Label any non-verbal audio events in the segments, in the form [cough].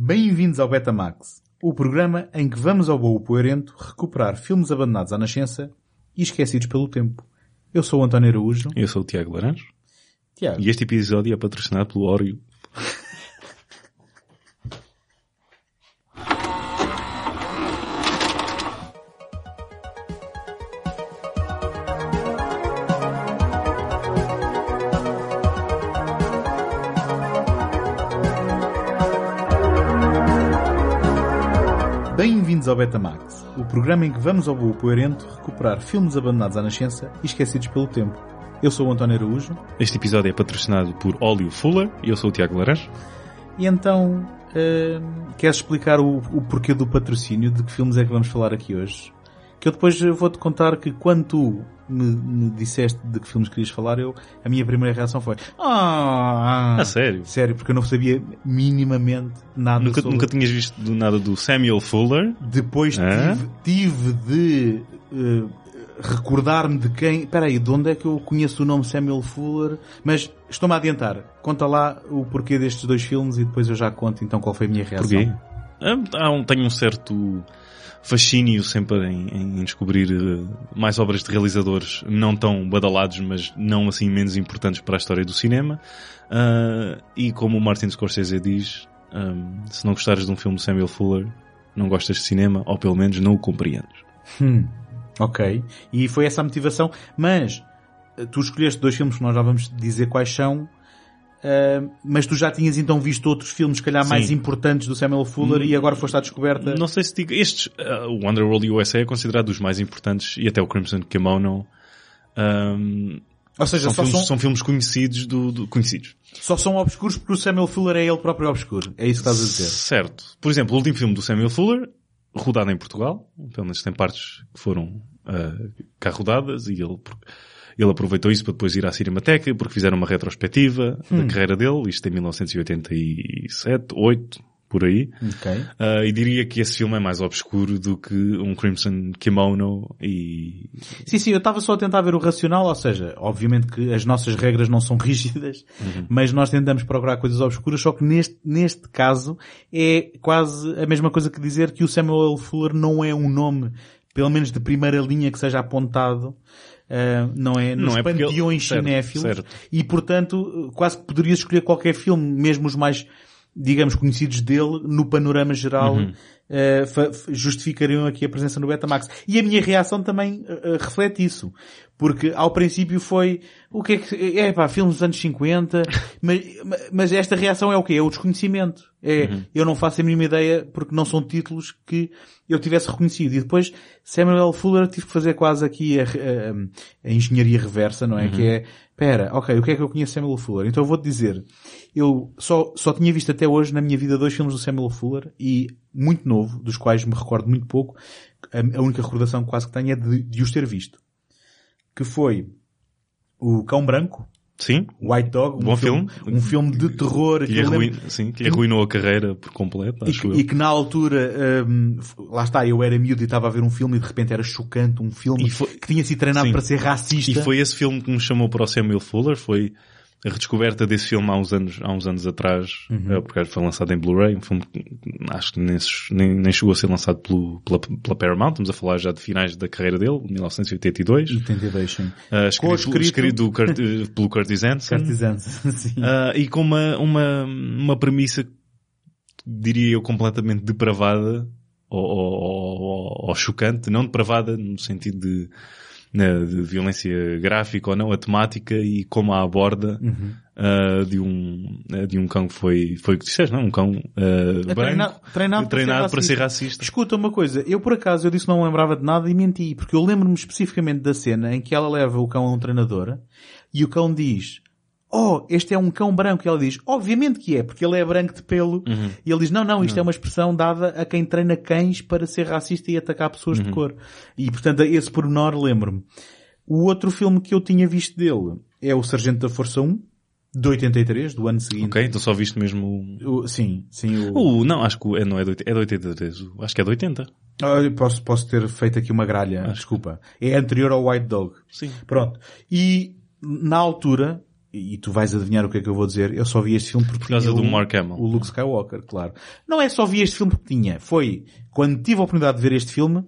Bem-vindos ao Betamax, o programa em que vamos ao Boa Poerento recuperar filmes abandonados à nascença e esquecidos pelo tempo. Eu sou o António Araújo. Eu sou o Tiago Laranjo. Tiago. E este episódio é patrocinado pelo Oreo. Ao Betamax, o programa em que vamos ao Boa Poerento recuperar filmes abandonados à nascença e esquecidos pelo tempo. Eu sou o António Araújo. Este episódio é patrocinado por Óleo Fuller e eu sou o Tiago Laranjo. E então, uh, queres explicar o, o porquê do patrocínio? De que filmes é que vamos falar aqui hoje? Que eu depois vou-te contar que quando tu me, me, disseste de que filmes querias falar, eu, a minha primeira reação foi Ah! A sério? Sério, porque eu não sabia minimamente nada nunca, sobre... Nunca tinhas visto nada do Samuel Fuller? Depois tive, tive, de uh, recordar-me de quem... Espera aí, de onde é que eu conheço o nome Samuel Fuller? Mas estou-me a adiantar. Conta lá o porquê destes dois filmes e depois eu já conto então qual foi a minha reação. Porquê? Ah, um, tenho um certo fascínio sempre em, em descobrir uh, mais obras de realizadores não tão badalados, mas não assim menos importantes para a história do cinema. Uh, e como o Martin Scorsese diz, um, se não gostares de um filme de Samuel Fuller, não gostas de cinema, ou pelo menos não o compreendes. Hum, ok. E foi essa a motivação, mas tu escolheste dois filmes que nós já vamos dizer quais são, Uh, mas tu já tinhas então visto outros filmes, se calhar Sim. mais importantes do Samuel Fuller hum, e agora foste à descoberta? Não sei se digo, estes, uh, o Underworld USA é considerado dos mais importantes e até o Crimson Kimono. Um, Ou seja, são, filmes, são... são filmes conhecidos do, do, conhecidos. Só são obscuros porque o Samuel Fuller é ele próprio obscuro. É isso que estás a dizer. Certo. Por exemplo, o último filme do Samuel Fuller, rodado em Portugal, pelo menos tem partes que foram uh, cá rodadas e ele ele aproveitou isso para depois ir à Cinemateca, porque fizeram uma retrospectiva hum. da carreira dele, isto em 1987, 8, por aí. Okay. Uh, e diria que esse filme é mais obscuro do que um Crimson Kimono e... Sim, sim, eu estava só a tentar ver o racional, ou seja, obviamente que as nossas regras não são [laughs] rígidas, uhum. mas nós tentamos procurar coisas obscuras, só que neste, neste caso é quase a mesma coisa que dizer que o Samuel Fuller não é um nome, pelo menos de primeira linha que seja apontado Uh, não é? Nos não é panteões cinéfilos. Certo, certo. E portanto, quase que poderias escolher qualquer filme, mesmo os mais, digamos, conhecidos dele, no panorama geral, uhum. uh, justificariam aqui a presença no Betamax. E a minha reação também uh, reflete isso. Porque ao princípio foi, o que é que, é pá, filmes dos anos 50, [laughs] mas, mas esta reação é o quê? É o desconhecimento. É, uhum. eu não faço a mínima ideia porque não são títulos que eu tivesse reconhecido. E depois Samuel Fuller tive que fazer quase aqui a, a, a engenharia reversa, não é? Uhum. Que é, pera, ok, o que é que eu conheço Samuel Fuller? Então eu vou-te dizer, eu só, só tinha visto até hoje na minha vida dois filmes do Samuel Fuller e muito novo, dos quais me recordo muito pouco. A, a única recordação quase que tenho é de, de os ter visto que foi o Cão Branco. Sim. White Dog. Um Bom filme, filme. Um filme de terror. Que, arruin, sim, que arruinou a carreira por completo, e, que, e que, na altura, um, lá está, eu era miúdo e estava a ver um filme e de repente era chocante, um filme foi, que tinha sido treinado sim. para ser racista. E foi esse filme que me chamou para o Samuel Fuller, foi a redescoberta desse filme há uns anos, há uns anos atrás, uhum. É, porque foi lançado em Blu-ray, um filme que acho que nem, nem, chegou a ser lançado pelo, pela, pela, Paramount, estamos a falar já de finais da carreira dele, 1982. 82, sim. Uh, escrito, escrito... escrito Kurt, uh, [laughs] pelo Curtis Hanson. Curtis Hanson, sim. Uh, e com uma, uma, uma premissa, diria eu, completamente depravada, ou, ou, ou, ou chocante, não depravada no sentido de né, de violência gráfica ou não, a temática e como a aborda uhum. uh, de um uh, de um cão que foi foi o que disseste, não? Um cão uh, é branco, treinado, treinado, para, ser para, ser racista. Escuta uma coisa, eu por acaso eu disse não lembrava de nada e menti, porque eu lembro-me especificamente da cena em que ela leva o cão a um treinador e o cão diz oh, este é um cão branco. E ela diz, obviamente que é, porque ele é branco de pelo. Uhum. E ele diz, não, não, isto uhum. é uma expressão dada a quem treina cães para ser racista e atacar pessoas uhum. de cor. E portanto, esse pormenor lembro-me. O outro filme que eu tinha visto dele é o Sargento da Força 1, de 83, do ano seguinte. Ok, então só viste mesmo o... o sim, sim. O... o não, acho que é, não é de, é de 83, acho que é de 80. Ah, posso, posso ter feito aqui uma gralha, acho. desculpa. É anterior ao White Dog. Sim. Pronto. E na altura, e tu vais adivinhar o que é que eu vou dizer, eu só vi este filme porque Por causa tinha do o, Mark Hamill. o Luke Skywalker, claro. Não é só vi este filme porque tinha, foi quando tive a oportunidade de ver este filme,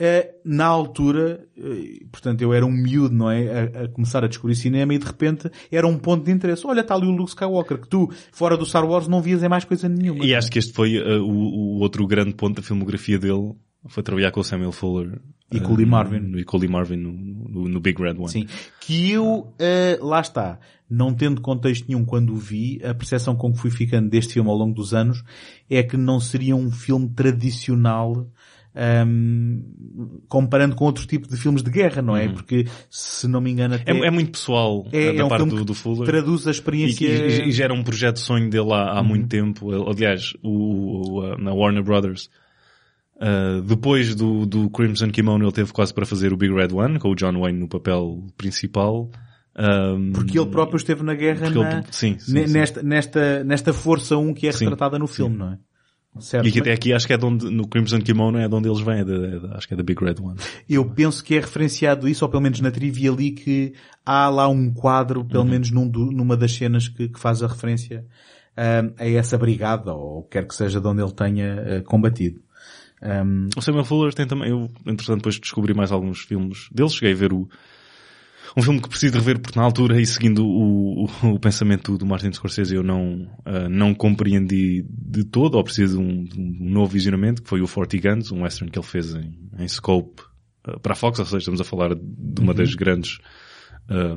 eh, na altura, eh, portanto eu era um miúdo, não é? A, a começar a descobrir cinema e de repente era um ponto de interesse. Olha, está ali o Luke Skywalker, que tu, fora do Star Wars, não vias em mais coisa nenhuma. E acho que este foi uh, o, o outro grande ponto da filmografia dele. Foi trabalhar com o Samuel Fuller. E com o Lee uh, Marvin. no- E com o Lee Marvin no, no, no Big Red One. Sim. Que eu, eh, lá está, não tendo contexto nenhum quando o vi, a percepção com que fui ficando deste filme ao longo dos anos é que não seria um filme tradicional ahm, comparando com outro tipo de filmes de guerra, não é? Porque, se não me engano, até Uhum. É, é muito pessoal é- uh, da é um parte do, do Fuller. traduz a E, experiência... e, e já era um projeto de sonho dele há, Uhum. há muito tempo. Aliás, o, o, uh, na Warner Brothers, uh, depois do, do Crimson Kimono, ele teve quase para fazer o Big Red One, com o John Wayne no papel principal. Um, Porque ele próprio esteve na guerra na- ele- sim, sim, ne- sim. Nesta, nesta, nesta força 1 que é retratada no filme, não é? Certo. E que até aqui acho que é de onde, no Crimson Kimono é de onde eles vêm, é de- é de- acho que é da Big Red One. Eu penso que é referenciado isso, ou pelo menos na trivia ali, que há lá um quadro, pelo Uhum. menos num numa das cenas que, que faz a referência ahm, a essa brigada, ou quer que seja de onde ele tenha ah, combatido. Ahm, O Samuel Fuller tem também, eu, entretanto, depois descobri mais alguns filmes dele, cheguei a ver o, um filme que preciso de rever porque na altura e seguindo o, o, o pensamento do Martin Scorsese eu não, ah, não compreendi de todo, ou preciso de um, de um novo visionamento, que foi o Forty Guns, um western que ele fez em, em scope ah, para a Fox, ou seja, estamos a falar de uma das grandes ah,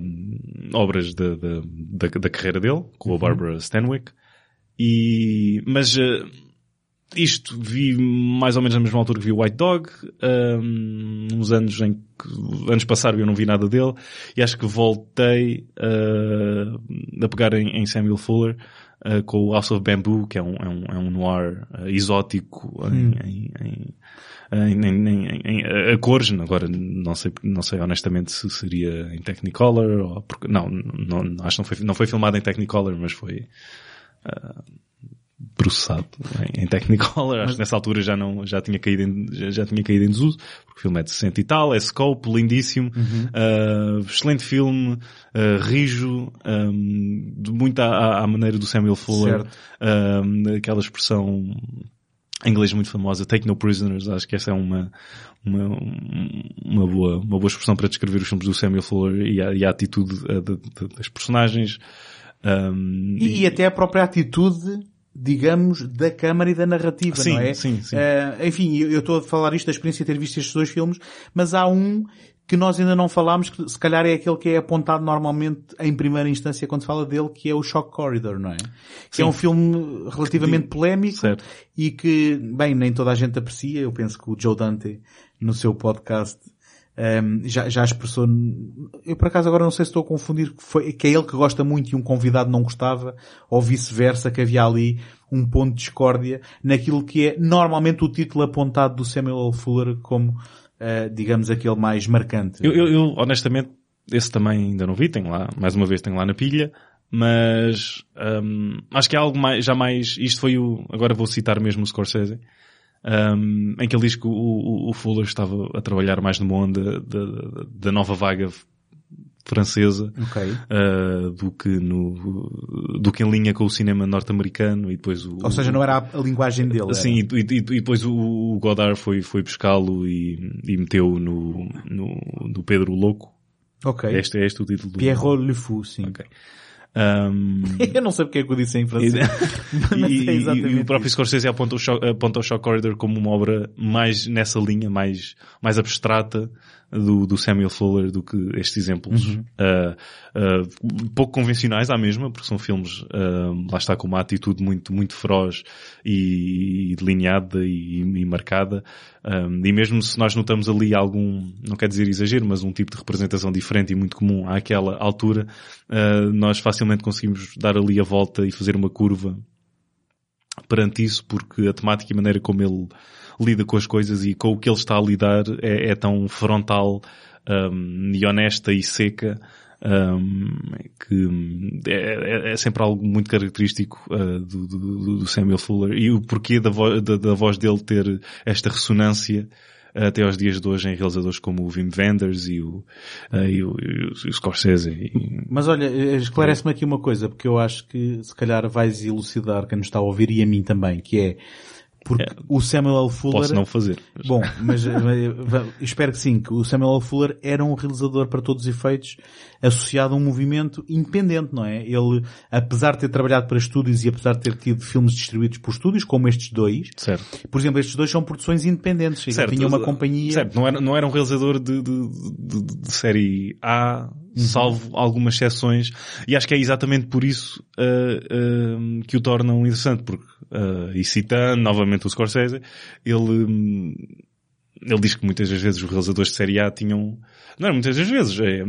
obras da, da, da, da carreira dele, com a Barbara Stanwyck. E, mas, ah, isto vi mais ou menos na mesma altura que vi o White Dog, um, uns anos em que, anos passaram e eu não vi nada dele, e acho que voltei uh, a pegar em, em Samuel Fuller uh, com o House of Bamboo, que é um, é um, é um noir uh, exótico em, em, em em, em, em, a cores, agora não sei, não sei honestamente se seria em Technicolor ou porque, não, não, acho que não foi, não foi filmado em Technicolor, mas foi, processado em, em Technicolor. Acho que nessa altura já não, já tinha caído em, já, já tinha caído em desuso, porque o filme é de 60 e tal, é scope, lindíssimo, uh, excelente filme, uh, rijo, um, de muito à, à- à maneira do Samuel Fuller, um, aquela expressão em inglês muito famosa, take no prisoners, acho que essa é uma, uma, uma boa, uma boa expressão para descrever os filmes do Samuel Fuller e a, e a atitude uh, de- de- das personagens. Um, E, e até a própria atitude, digamos, da câmara e da narrativa, Sim, não é? sim, sim. Eh, enfim, eu estou a falar isto da experiência de ter visto estes dois filmes, mas há um que nós ainda não falámos, que se calhar é aquele que é apontado normalmente em primeira instância quando se fala dele, que é o Shock Corridor, não é? Que Sim. é um filme relativamente polémico Certo. e que, bem, nem toda a gente aprecia. Eu penso que o Joe Dante, no seu podcast, ehm, já, já expressou, eu por acaso agora não sei se estou a confundir, que, foi, que é ele que gosta muito e um convidado não gostava, ou vice-versa, que havia ali um ponto de discórdia naquilo que é normalmente o título apontado do Samuel. Fuller como, eh, digamos, aquele mais marcante. Eu, eu, eu, honestamente, esse também ainda não vi, tenho lá, mais uma vez tenho lá na pilha, mas hum, acho que é algo mais, já mais, isto foi o, agora vou citar mesmo o Scorsese, hum, em que ele diz que o, o, o Fuller estava a trabalhar mais numa onda da, nova vaga francesa, Ok. uh, do que no, do que em linha com o cinema norte-americano e depois o, Ou seja, não era a, linguagem dele. Sim, e, e- e depois o, Godard foi, foi buscá-lo e, e meteu no, no, Pedro Louco. Ok. Este é este o título do... Pierrot Le Fou, sim. Ok. Um, [laughs] eu não sei porque é que eu disse em francês. [laughs] e, é e o próprio isso. Scorsese aponta o, Shock, aponta o Shock Corridor como uma obra mais nessa linha, mais, mais abstrata do, do Samuel Fuller do que estes exemplos Uhum. uh, uh, pouco convencionais à mesma, porque são filmes, uh, lá está, com uma atitude muito, muito feroz e, e delineada e, e marcada. Um, e mesmo se nós notamos ali algum, não quer dizer exagero, mas um tipo de representação diferente e muito comum àquela altura, nós facilmente conseguimos dar ali a volta e fazer uma curva perante isso, porque a temática e a maneira como ele lida com as coisas e com o que ele está a lidar é, é tão frontal um, e honesta e seca um, que é, é- é sempre algo muito característico uh, do, do- do Samuel Fuller. E o porquê da, vo- da- da voz dele ter esta ressonância até aos dias de hoje em realizadores como o Wim Wenders e o, uh, e o, e o, e o Scorsese. E... Mas olha, esclarece-me aqui uma coisa, porque eu acho que se calhar vais elucidar quem nos está a ouvir e a mim também, que é porque é, o Samuel L. Fuller... Posso não fazer. Mas... Bom, mas, mas espero que sim, que o Samuel L. Fuller era um realizador para todos os efeitos associado a um movimento independente, não é? Ele, apesar de ter trabalhado para estúdios e apesar de ter tido filmes distribuídos por estúdios, como estes dois, certo. por exemplo, estes dois são produções independentes. Certo. Tinha uma companhia... Certo, não era, não era um realizador de, de, de, de série A, Uhum. salvo algumas exceções, e acho que é exatamente por isso uh, uh, que o tornam interessante, porque, uh, e citando novamente o Scorsese, ele, um, ele diz que muitas das vezes os realizadores de série A tinham, não é muitas das vezes, é,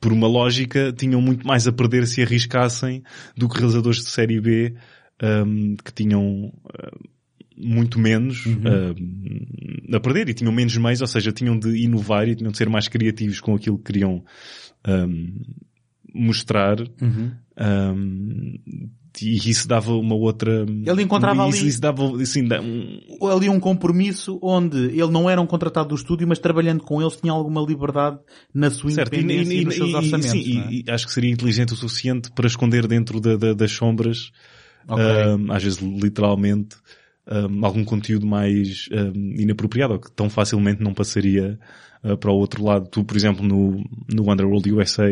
por uma lógica, tinham muito mais a perder se arriscassem do que realizadores de série B, um, que tinham, muito menos uhum. uh, a perder e tinham menos meios, ou seja, tinham de inovar e tinham de ser mais criativos com aquilo que queriam um, mostrar. Uhum. Um, e isso dava uma outra... Ele encontrava isso, ali... Isso dava, assim, um... ali um compromisso onde ele não era um contratado do estúdio, mas trabalhando com eles tinha alguma liberdade na sua certo. independência e, e, e nos seus orçamentos. Sim, é? e, acho que seria inteligente o suficiente para esconder dentro da, da, das sombras, okay. um, às vezes literalmente, um, algum conteúdo mais um, inapropriado, que tão facilmente não passaria uh, para o outro lado. Tu, por exemplo, no, no Underworld USA,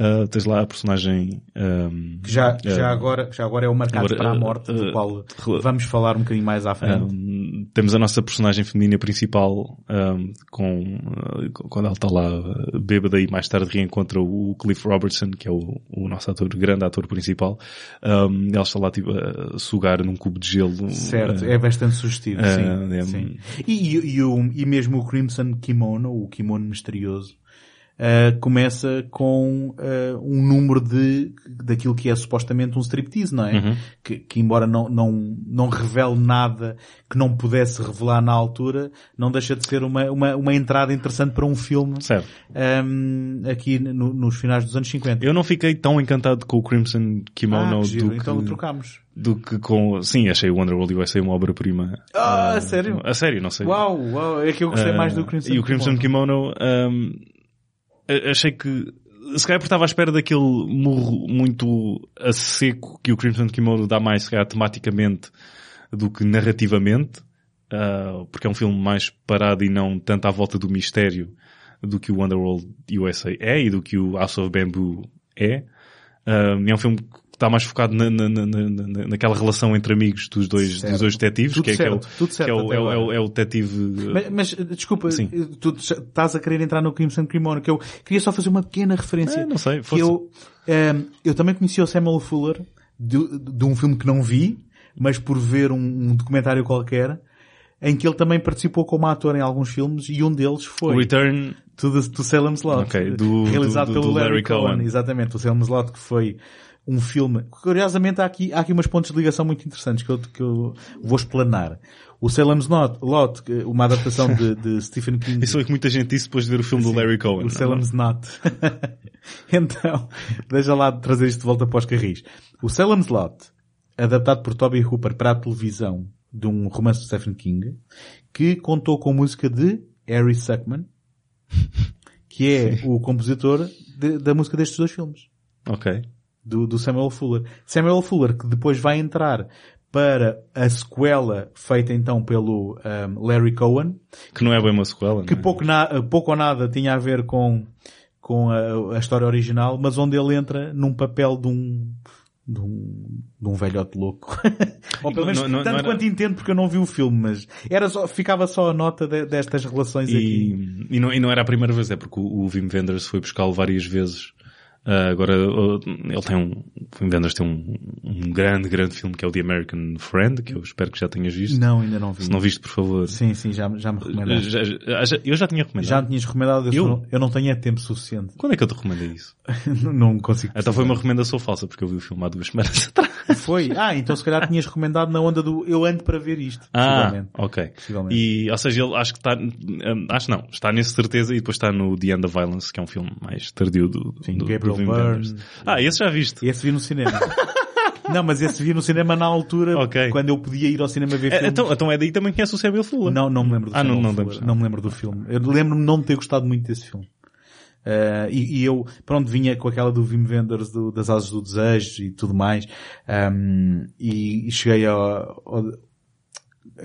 Uh, tens lá a personagem um, que já, já, uh, agora, já agora é o marcado agora, para a morte, do qual vamos falar um bocadinho mais à frente. Temos a nossa personagem feminina principal um, com quando ela está lá bêbada e mais tarde reencontra o Cliff Robertson, que é o, o nosso ator, grande ator principal. Um, ela está lá tipo, a sugar num cubo de gelo. Certo, é bastante sugestivo, sim. É, sim. E, e, e, o, e mesmo o Crimson Kimono, o kimono misterioso, uh, começa com uh, um número de daquilo que é supostamente um striptease, não é? Uhum. Que, que, embora não, não, não revele nada que não pudesse revelar na altura, não deixa de ser uma, uma, uma entrada interessante para um filme certo. Um, aqui no, nos finais dos anos 50. Eu não fiquei tão encantado com o Crimson Kimono ah, do então que... trocámos do que com... Sim, achei o Wonderworld USA uma obra-prima. Ah, uh, a sério? A sério, não sei. Uau, uau, é que eu gostei uh, mais do Crimson E o Crimson Kimono, Kimono um, achei que se calhar porque estava à espera daquele murro muito a seco que o Crimson Kimono dá mais, se calhar, tematicamente do que narrativamente, uh, porque é um filme mais parado e não tanto à volta do mistério do que o Underworld USA é e do que o House of Bamboo é. Uh, é um filme está mais focado na, na, na, naquela relação entre amigos dos dois, dos dois detetives, tudo que, é, certo, que é o, que é o, é, o, é, o, detetive... Mas, mas desculpa, Sim. tu estás a querer entrar no Crimson Kimono, que eu queria só fazer uma pequena referência. É, não sei, que eu, um, ehm, eu também conheci o Samuel Fuller de, de um filme que não vi, mas por ver um, um documentário qualquer, em que ele também participou como ator em alguns filmes e um deles foi Return to, the, to Salem's Lot, okay, do, realizado do, do, pelo do Larry, Larry Cohen. Cohen. Exatamente, o Salem's Lot que foi um filme. Curiosamente há aqui, há aqui umas pontos de ligação muito interessantes que eu, que eu vou explanar. O Salem's Lot, Lot uma adaptação de, de [laughs] Stephen King. Isso foi que muita gente disse depois de ver o filme Sim, do Larry Cohen. O Salem's Not. [laughs] então, deixa lá de trazer isto de volta para os carris. O Salem's Lot, adaptado por Toby Hooper para a televisão de um romance de Stephen King, que contou com música de Harry Suckman, que é o compositor de, da música destes dois filmes. Ok do, do Samuel Fuller. Samuel Fuller que depois vai entrar para a sequela feita então pelo um, Larry Cohen. Que não é bem uma sequela, Que é? pouco, na, pouco ou nada tinha a ver com, com a, a, história original, mas onde ele entra num papel de um, de um, de um velhote louco. [laughs] ou pelo menos não, não, tanto não era... quanto entendo porque eu não vi o filme, mas era só, ficava só a nota de, destas relações e, aqui. E não, e não era a primeira vez, é porque o, o Wim Wenders foi buscá-lo várias vezes Uh, agora, uh, ele tem um, em vendas tem um, um grande, grande filme que é o The American Friend, que eu espero que já tenhas visto. Não, ainda não vi. Se não viste, por favor. Sim, sim, já, já me recomendaste. Já, já, eu já tinha recomendado. Já me tinhas recomendado, eu, eu? eu não tenho tempo suficiente. Quando é que eu te recomendei isso? [laughs] não consigo. Então foi uma recomendação falsa, porque eu vi o filme há duas semanas [laughs] atrás. Foi? Ah, então se calhar tinhas recomendado na onda do eu ando para ver isto. Ah, ok. E, ou seja, ele acho que está, hum, acho não, está nesse certeza e depois está no The End of Violence, que é um filme mais tardio do, Sim, do, Gabriel Byrne. Ah, esse já viste? Esse vi no cinema. [laughs] Não, mas esse vi no cinema na altura, Ok. quando eu podia ir ao cinema ver É, filmes. então, então é daí também conhece o Samuel Fuller. Não, não me lembro do Ah, não- não lembro. não me lembro do filme. Eu lembro-me de não ter gostado muito desse filme. Uh, e, e eu, pronto, vinha com aquela do Wim Wenders do- das Asas do Desejo e tudo mais. Um, e, e cheguei ao, ao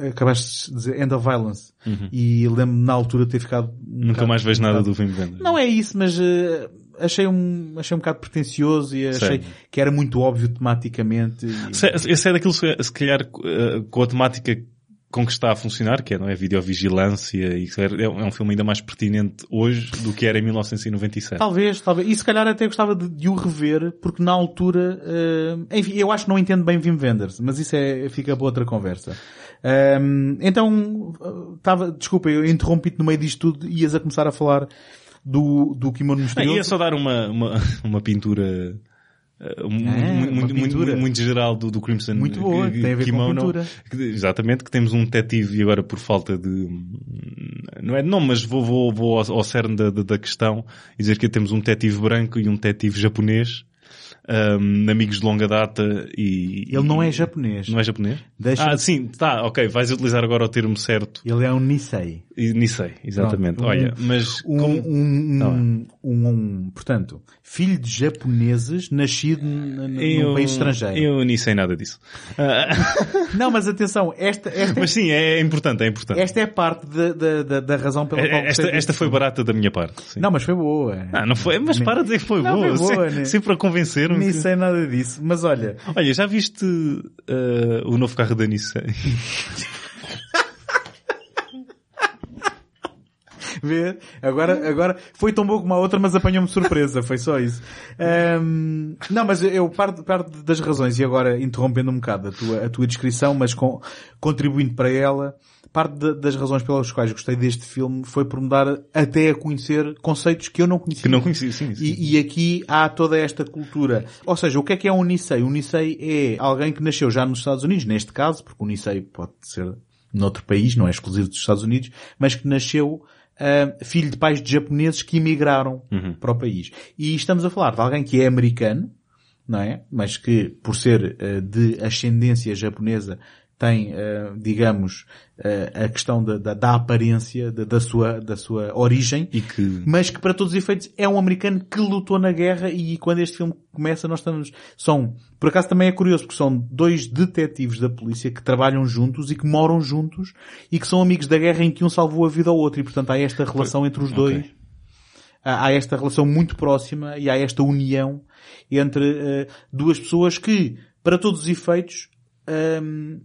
acabaste de dizer End of Violence. E lembro-me na altura de ter ficado um Uhum. Nunca mais vejo nada do Wim Wenders. Não é isso, mas uh, achei um, achei um bocado pretencioso e achei Certo. que era muito óbvio tematicamente. e- Se- Esse é daquilo, se calhar, eh, com a temática com que está a funcionar, que é, não é? Videovigilância, e é é um filme ainda mais pertinente hoje do que era em 1997. Talvez, talvez. E se calhar até gostava de, de o rever, porque na altura, eh, enfim, eu acho que não entendo bem Wim Wenders, mas isso é, fica para outra conversa. Ahm, então, estava, desculpa, eu interrompi-te no meio disto tudo e ias a começar a falar do, do Kimono Misterioso. ia só dar uma, uma, [laughs] uma pintura mu- Ah, muito, muito, muito, geral do, do Crimson Muito boa, eh, tem a ver com Kimono. pintura. Que- Exatamente, que temos um detetive e agora por falta de... Não é não, mas vou, vou, vou ao, ao cerne da, da, da questão e dizer que temos um detetive branco e um detetive japonês, ahm, amigos de longa data e... Ele não é japonês. Não é japonês? Deixa- Ah, sim, tá, ok, vais utilizar agora o termo certo. Ele é um Nisei. Nisei, exatamente. Pronto, um- Olha, mas Um, como- um, Tá um, um, um- portanto, filho de japoneses, nascido num país estrangeiro. Eu nem sei nada disso. [laughs] Não, mas atenção, esta, esta, mas sim, é, é importante, é importante. esta é parte da, da, da, da razão pela qual esta, esta foi barata da minha parte. sim. Não, mas foi boa. Ah, não foi, mas para de dizer que foi Não, boa. foi boa, Se- né? Sempre a convencer-me. Nem que- sei nada disso. Mas olha, Olha, já viste ah, o novo carro da Nissan? [laughs] vê, agora, agora foi tão bom como a outra, mas apanhou-me surpresa. Foi só isso. Ahm, não, mas eu parte, parte das razões, e agora interrompendo um bocado a tua, a tua descrição, mas com, contribuindo para ela, parte da- das razões pelas quais gostei deste filme foi por me dar até a conhecer conceitos que eu não conhecia. Que não conheci, sim. sim. E, e aqui há toda esta cultura. Ou seja, o que é que é um Nisei? Um Nisei é alguém que nasceu já nos Estados Unidos, neste caso, porque o Nisei pode ser noutro país, não é exclusivo dos Estados Unidos, mas que nasceu ah, filho de pais de japoneses que emigraram para o país. E estamos a falar de alguém que é americano, não é? Mas que, por ser ah, de ascendência japonesa, tem, ah, digamos, ah, a questão da, da, da aparência, da, da sua, da sua origem, que... mas que para todos os efeitos é um americano que lutou na guerra e quando este filme começa nós estamos, são, por acaso também é curioso porque são dois detetives da polícia que trabalham juntos e que moram juntos e que são amigos da guerra em que um salvou a vida ao outro e portanto há esta relação entre os dois. Há esta relação muito próxima e há esta união entre eh, duas pessoas que, para todos os efeitos, ehm,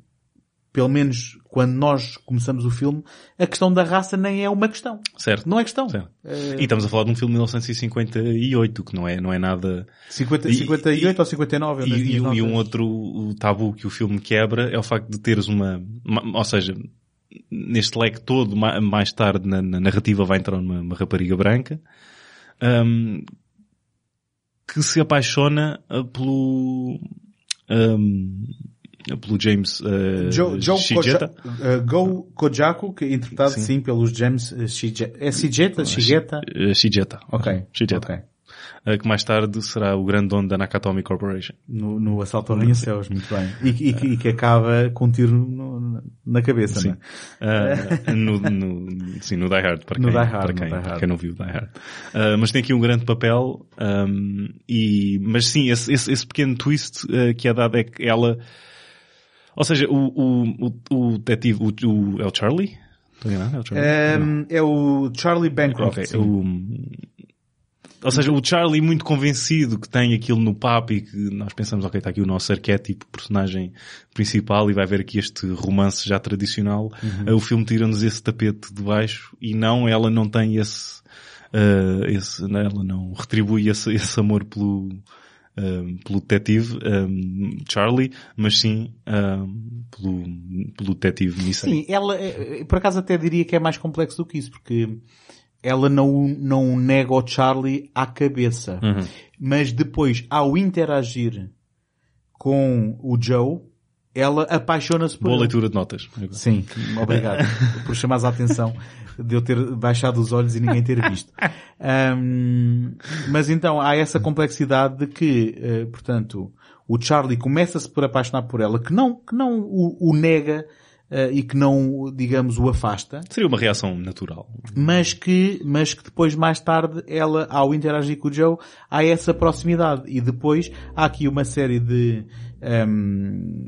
pelo menos quando nós começamos o filme, a questão da raça nem é uma questão. Certo. Não é questão. Eh, E estamos a falar de um filme de 1958, que não é, não é nada... 50, E- 58 ou 59? eu E, e- e um outro tabu que o filme quebra é o facto de teres uma, uma- ou seja, neste leque todo, ma- mais tarde na, na narrativa vai entrar uma, uma rapariga branca, hum, que se apaixona ah, pelo, hum, pelo James uh, Joe, Joe Shigeta. Koja- uh, Go Kojako, que é interpretado Sim. sim, pelos James uh, Shige- É Shigeta? Shigeta? Shigeta. Ok. Shigeta. ok. Uh, que mais tarde será o grande dono da Nakatomi Corporation. No, no Assalto ao Arranha-Céus, muito bem. E, que- e e que acaba com um tiro no- na cabeça, Sim. não? Uh, no, no, sim, no Die Hard, para quem, Hard, para quem, para quem não viu Die Hard. Mas tem aqui um grande papel, um, e, mas sim, esse, esse, esse pequeno twist que é dado é que ela, ou seja, o, o, o, o detetive, o, o, é o Charlie? Estou enganado? É o Charlie? Um, é o Charlie Bancroft. Ok, sim. o- ou seja, o Charlie muito convencido que tem aquilo no papo e que nós pensamos, ok, está aqui o nosso arquétipo, personagem principal e vai ver aqui este romance já tradicional. Uhum. Uh, O filme tira-nos esse tapete de baixo e não, ela não tem esse, uh, esse ela não retribui esse, esse amor pelo, um, pelo detetive um, Charlie, mas sim um, pelo, pelo detetive Missy. Sim, ela, eh, por acaso até diria que é mais complexo do que isso, porque ela não, não nega o Charlie à cabeça. Uhum. Mas depois, ao interagir com o Joe, ela apaixona-se por Boa ele. leitura de notas. Sim, obrigado [laughs] por chamares a atenção de eu ter baixado os olhos e ninguém ter visto. Ahm, mas então há essa complexidade de que, eh, portanto, o Charlie começa-se por apaixonar por ela, que não, que não o, o nega uh, e que não, digamos, o afasta. Seria uma reação natural. Mas que, mas que depois, mais tarde, ela, ao interagir com o Joe, há essa proximidade. E depois, há aqui uma série de, um,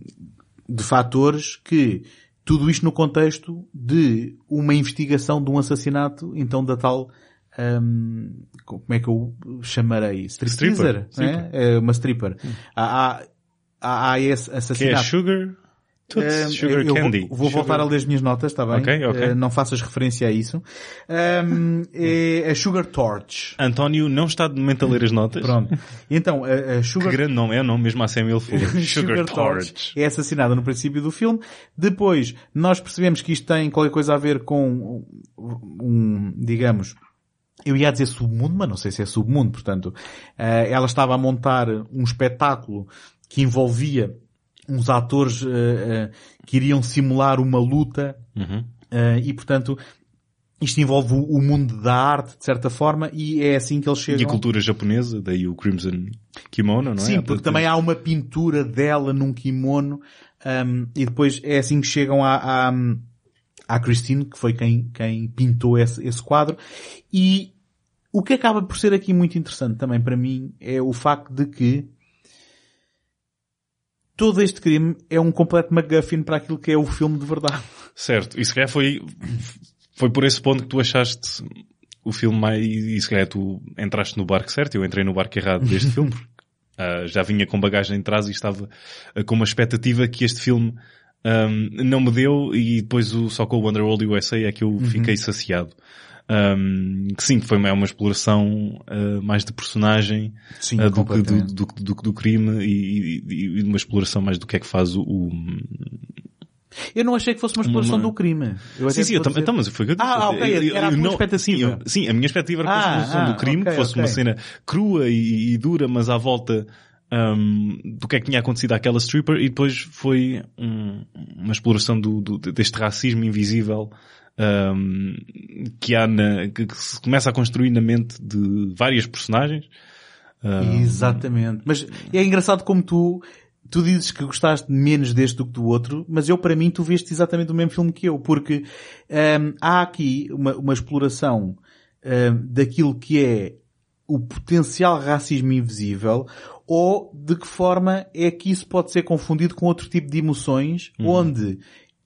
de fatores que, tudo isto no contexto de uma investigação de um assassinato, então da tal, um, como é que eu chamarei? Stripteaser? Stripper. É? é uma stripper. Há, há, há, há esse assassinato. Que é Sugar? Toots, Um, sugar eu Candy. Vou, vou Sugar- voltar a ler as minhas notas, está bem? Ok, ok. Uh, não faças referência a isso. Um, é a Sugar Torch. António não está de momento a ler as notas. Pronto. Então, a, a Que Sugar grande nome é o nome mesmo a Samuel Fuller. Sugar, Torch. é assassinada no princípio do filme. Depois, nós percebemos que isto tem qualquer coisa a ver com um, digamos, eu ia dizer submundo, mas não sei se é submundo, portanto, eh, ela estava a montar um espetáculo que envolvia uns atores eh, eh, que iriam simular uma luta Uhum. eh, e, portanto, isto envolve o, o mundo da arte, de certa forma, e é assim que eles chegam. E a cultura japonesa, daí o Crimson Kimono, não é? Sim, porque também há uma pintura dela num kimono um, e depois é assim que chegam à, à, à Christine, que foi quem, quem pintou esse, esse quadro. E o que acaba por ser aqui muito interessante também para mim é o facto de que todo este crime é um completo MacGuffin para aquilo que é o filme de verdade. Certo. E se calhar foi, foi por esse ponto que tu achaste o filme mais, e se calhar tu entraste no barco certo, eu entrei no barco errado deste filme, [laughs] porque ah, já vinha com bagagem de trás e estava ah, com uma expectativa que este filme ahm, não me deu e depois o, só com o Wonderworld USA é que eu fiquei saciado. Ahm, que sim, que foi uma, uma exploração ah, mais de personagem Sim, ah, do, que do, do, do, do crime e, e, uma exploração mais do que é que faz o, o, Eu não achei que fosse uma exploração Uma- do crime. Eu Sim, sim, eu dizer- então, mas foi que. Ah, ok, era a tua não- expectativa. Sim, eu- sim, a minha expectativa era que fosse Ah, uma exploração ah, do crime, ok, que fosse ok. uma cena crua e, e dura, mas à volta hum, do que é que tinha acontecido àquela stripper e depois foi um- uma exploração do, do- deste racismo invisível hum, que há na, que, que se começa a construir na mente de várias personagens. Hum, Exatamente. Mas é engraçado como tu, tu dizes que gostaste menos deste do que do outro, mas eu para mim tu veste exatamente o mesmo filme que eu, porque hum, há aqui uma, uma exploração daquilo que é o potencial racismo invisível ou de que forma é que isso pode ser confundido com outro tipo de emoções onde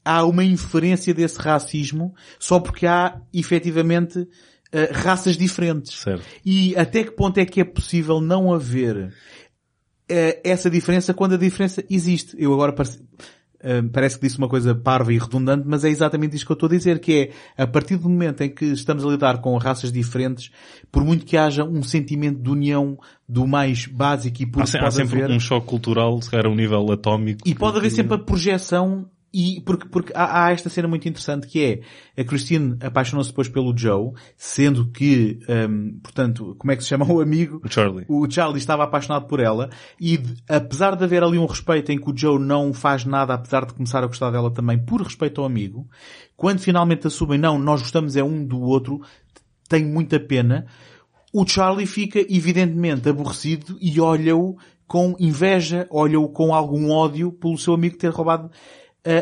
há uma inferência desse racismo só porque há efetivamente eh, raças diferentes. Certo. E até que ponto é que é possível não haver eh, essa diferença quando a diferença existe? Eu agora parece, eh, parece que disse uma coisa parva e redundante, mas é exatamente isto que eu estou a dizer, que é, a partir do momento em que estamos a lidar com raças diferentes, por muito que haja um sentimento de união do mais básico e puro Há, se- há sempre haver, um choque cultural, se calhar a um nível atómico. e pode haver sempre a projeção e porque, porque há, há esta cena muito interessante que é a Christine apaixonou-se depois pelo Joe, sendo que, hum, portanto, como é que se chama [laughs] o amigo? O Charlie. O Charlie estava apaixonado por ela e de- apesar de haver ali um respeito em que o Joe não faz nada apesar de começar a gostar dela também por respeito ao amigo, quando finalmente assumem não, nós gostamos é um do outro, tem muita pena, o Charlie fica evidentemente aborrecido e olha-o com inveja, olha-o com algum ódio pelo seu amigo ter roubado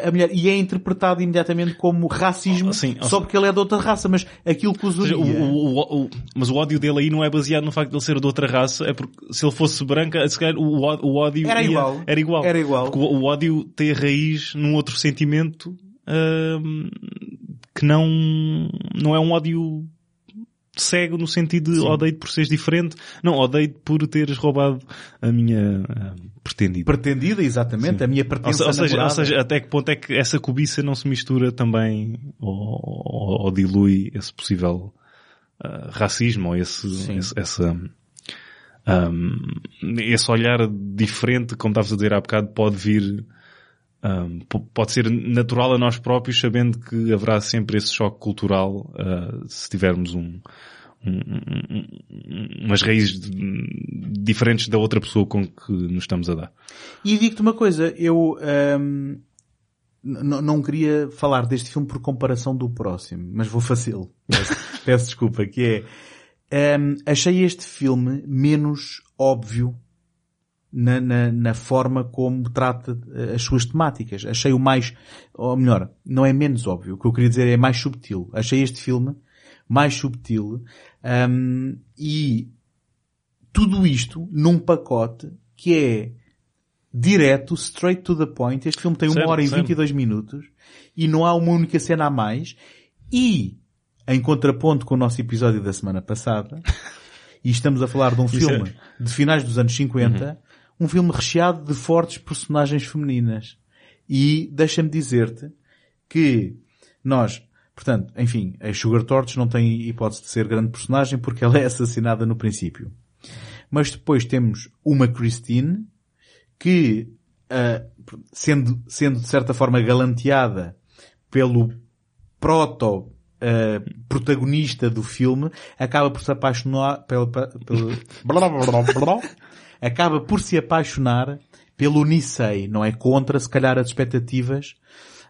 a, a mulher. E é interpretado imediatamente como racismo Sim, ou só porque ele é de outra raça, mas aquilo que os seja, o- o- o- mas o ódio dele aí não é baseado no facto de ele ser de outra raça, é porque se ele fosse branca, se calhar o, ódio Era ia- igual. Era igual. Era igual. Porque o, o ódio tem a raiz num outro sentimento hum, que não, não é um ódio cego no sentido de odeio por seres diferente. Não, odeio por teres roubado a minha hum, pretendida. Pretendida, exatamente, a minha Ou, pertença se- ou seja, ou seja, até que ponto é que essa cobiça não se mistura também ou, ou- ou dilui esse possível ah, racismo ou esse, Sim. esse, essa, ahm, esse olhar diferente, como estavas a dizer há bocado, pode vir, pode ser natural a nós próprios, sabendo que haverá sempre esse choque cultural ah, se tivermos um, um- um- um- umas raízes diferentes da outra pessoa com que nos estamos a dar. E digo-te uma coisa, eu não queria falar deste filme por comparação do próximo, mas vou fazê-lo. [laughs] Peço, peço desculpa, que é achei este filme menos óbvio na, na, na, forma como trata eh, as suas temáticas. Achei o mais, ou melhor, não é menos óbvio, o que eu queria dizer é mais subtil. Achei este filme mais subtil um, e tudo isto num pacote que é direto, straight to the point. Este filme tem uma hora e vinte e dois minutos e não há uma única cena a mais. E, em contraponto com o nosso episódio da semana passada, [laughs] e estamos a falar de um filme é... de finais dos anos 50, uhum um filme recheado de fortes personagens femininas. E deixa-me dizer-te que nós, portanto, enfim, a Sugar Torch não tem hipótese de ser grande personagem porque ela é assassinada no princípio. Mas depois temos uma Christine que, uh, sendo, sendo de certa forma galanteada pelo proto uh, protagonista do filme, acaba por se apaixonar pelo, pelo, [laughs] [laughs] acaba por se apaixonar pelo Nisei, não é? Contra, se calhar, as expectativas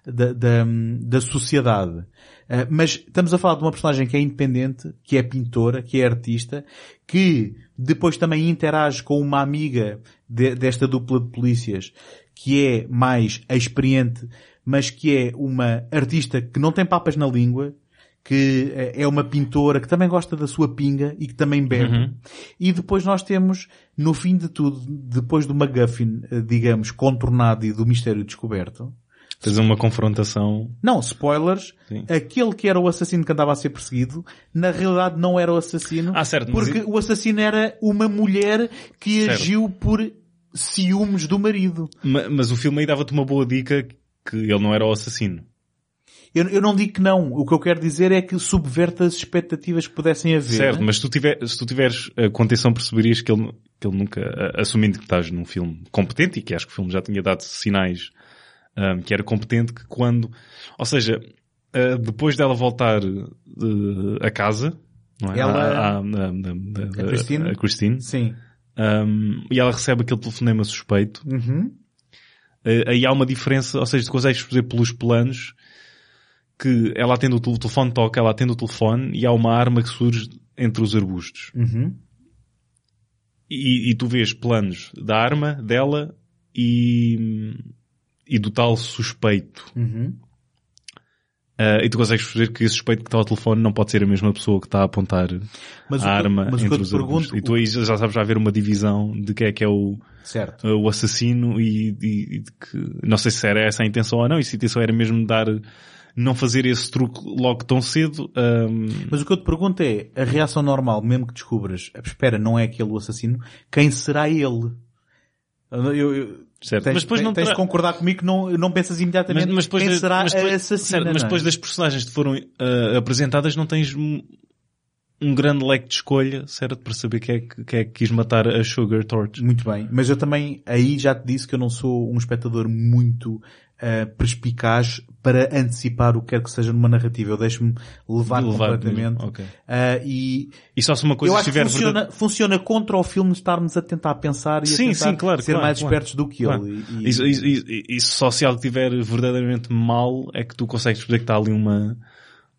da, da, da sociedade. Uh, mas estamos a falar de uma personagem que é independente, que é pintora, que é artista, que depois também interage com uma amiga de, desta dupla de polícias, que é mais experiente, mas que é uma artista que não tem papas na língua, que eh, é uma pintora que também gosta da sua pinga e que também bebe. Uhum. E depois nós temos, no fim de tudo, depois do McGuffin, eh, digamos, contornado e do mistério descoberto, Tens uma confrontação. Não, spoilers. Sim. Aquele que era o assassino que andava a ser perseguido, na realidade não era o assassino. Ah, certo. Porque mas... o assassino era uma mulher que certo. agiu por ciúmes do marido. Mas, mas o filme aí dava-te uma boa dica que ele não era o assassino. Eu, eu, não digo que não. O que eu quero dizer é que subverte as expectativas que pudessem haver. Certo, mas se tu, tiver, se tu tiveres a contenção perceberias que ele, que ele nunca, assumindo que estás num filme competente e que acho que o filme já tinha dado sinais um, que era competente, que quando, ou seja, uh, depois dela voltar uh, a casa, não é? Ela, a, a, a, a Christine? Christine. Sim. Um, e ela recebe aquele telefonema suspeito. Uhum. Uh, aí há uma diferença, ou seja, tu consegues perceber pelos planos que ela atende o, o telefone, toca, ela atende o telefone e há uma arma que surge entre os arbustos. Uhum. E, e, tu vês planos da arma, dela e, e do tal suspeito. Uhum. Uh, e tu consegues perceber que esse suspeito que está ao telefone não pode ser a mesma pessoa que está a apontar mas a arma mas entre os arbustos. E tu aí já sabes já haver uma divisão de quem é que é o, certo. Uh, o assassino e, e, e que não sei se era essa a intenção ou não, e se a intenção era mesmo dar não fazer esse truque logo tão cedo. Um... Mas o que eu te pergunto é, a reação normal, mesmo que descubras, espera, não é aquele o assassino, quem será ele? Eu, eu, certo. Tens, mas depois não tens de concordar comigo que não, não pensas imediatamente mas, mas quem de, será mas depois, assassina. Certo, mas é? depois das personagens que foram uh, apresentadas não tens um grande leque de escolha, certo? Para saber quem é que, quem é que quis matar a Sugar Torch. Muito bem. Mas eu também, aí já te disse que eu não sou um espectador muito uh, perspicaz para antecipar o que quer que seja numa narrativa. Eu deixo-me levar, levar, completamente. Okay. Uh, e, e só se uma coisa eu estiver acho que funciona, verdade... funciona contra o filme estarmos a tentar pensar e sim, a tentar sim, claro, ser claro, mais claro, espertos do que ele. E, isso, isso, isso, só se algo estiver verdadeiramente mal é que tu consegues perceber que está ali uma,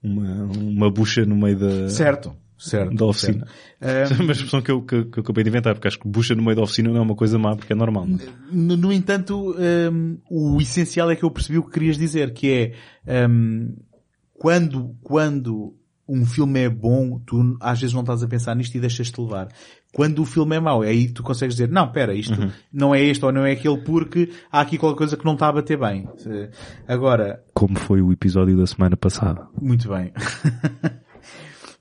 uma, uma bucha no meio da... Certo certo, da oficina. Certo. Um, é uma [laughs] expressão que eu, que, que eu acabei de inventar, porque acho que bucha no meio da oficina não é uma coisa má, porque é normal. No, no entanto, um, o essencial é que eu percebi o que querias dizer, que é um, quando, quando um filme é bom, tu às vezes não estás a pensar nisto e deixas-te levar. Quando o filme é mau, é aí tu consegues dizer, não, pera, isto uhum. não é este ou não é aquele porque há aqui qualquer coisa que não está a bater bem. Agora... Como foi o episódio da semana passada. Muito bem. [laughs]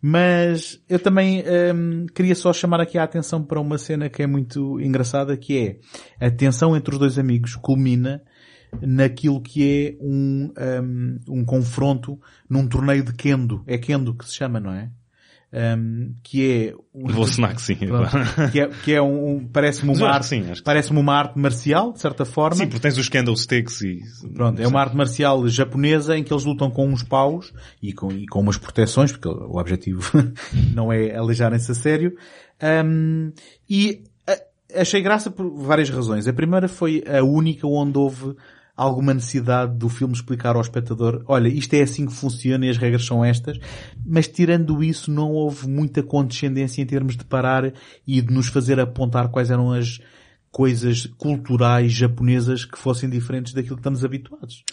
Mas eu também um, queria só chamar aqui a atenção para uma cena que é muito engraçada, que é a tensão entre os dois amigos culmina naquilo que é um, um, um confronto num torneio de kendo. É kendo que se chama, não é? Um, que é um, Vou snack, sim. [laughs] que é, que é um, parece-me uma arte, sim, parece-me uma arte marcial, de certa forma. Sim, porque tens os candlesticks e... Pronto, é uma arte marcial japonesa em que eles lutam com uns paus e com, e com umas proteções, porque o objetivo [laughs] não é aleijarem-se a sério. Um, e achei graça por várias razões. A primeira foi a única onde houve alguma necessidade do filme explicar ao espectador, olha, isto é assim que funciona e as regras são estas, mas tirando isso não houve muita condescendência em termos de parar e de nos fazer apontar quais eram as coisas culturais japonesas que fossem diferentes daquilo que estamos habituados.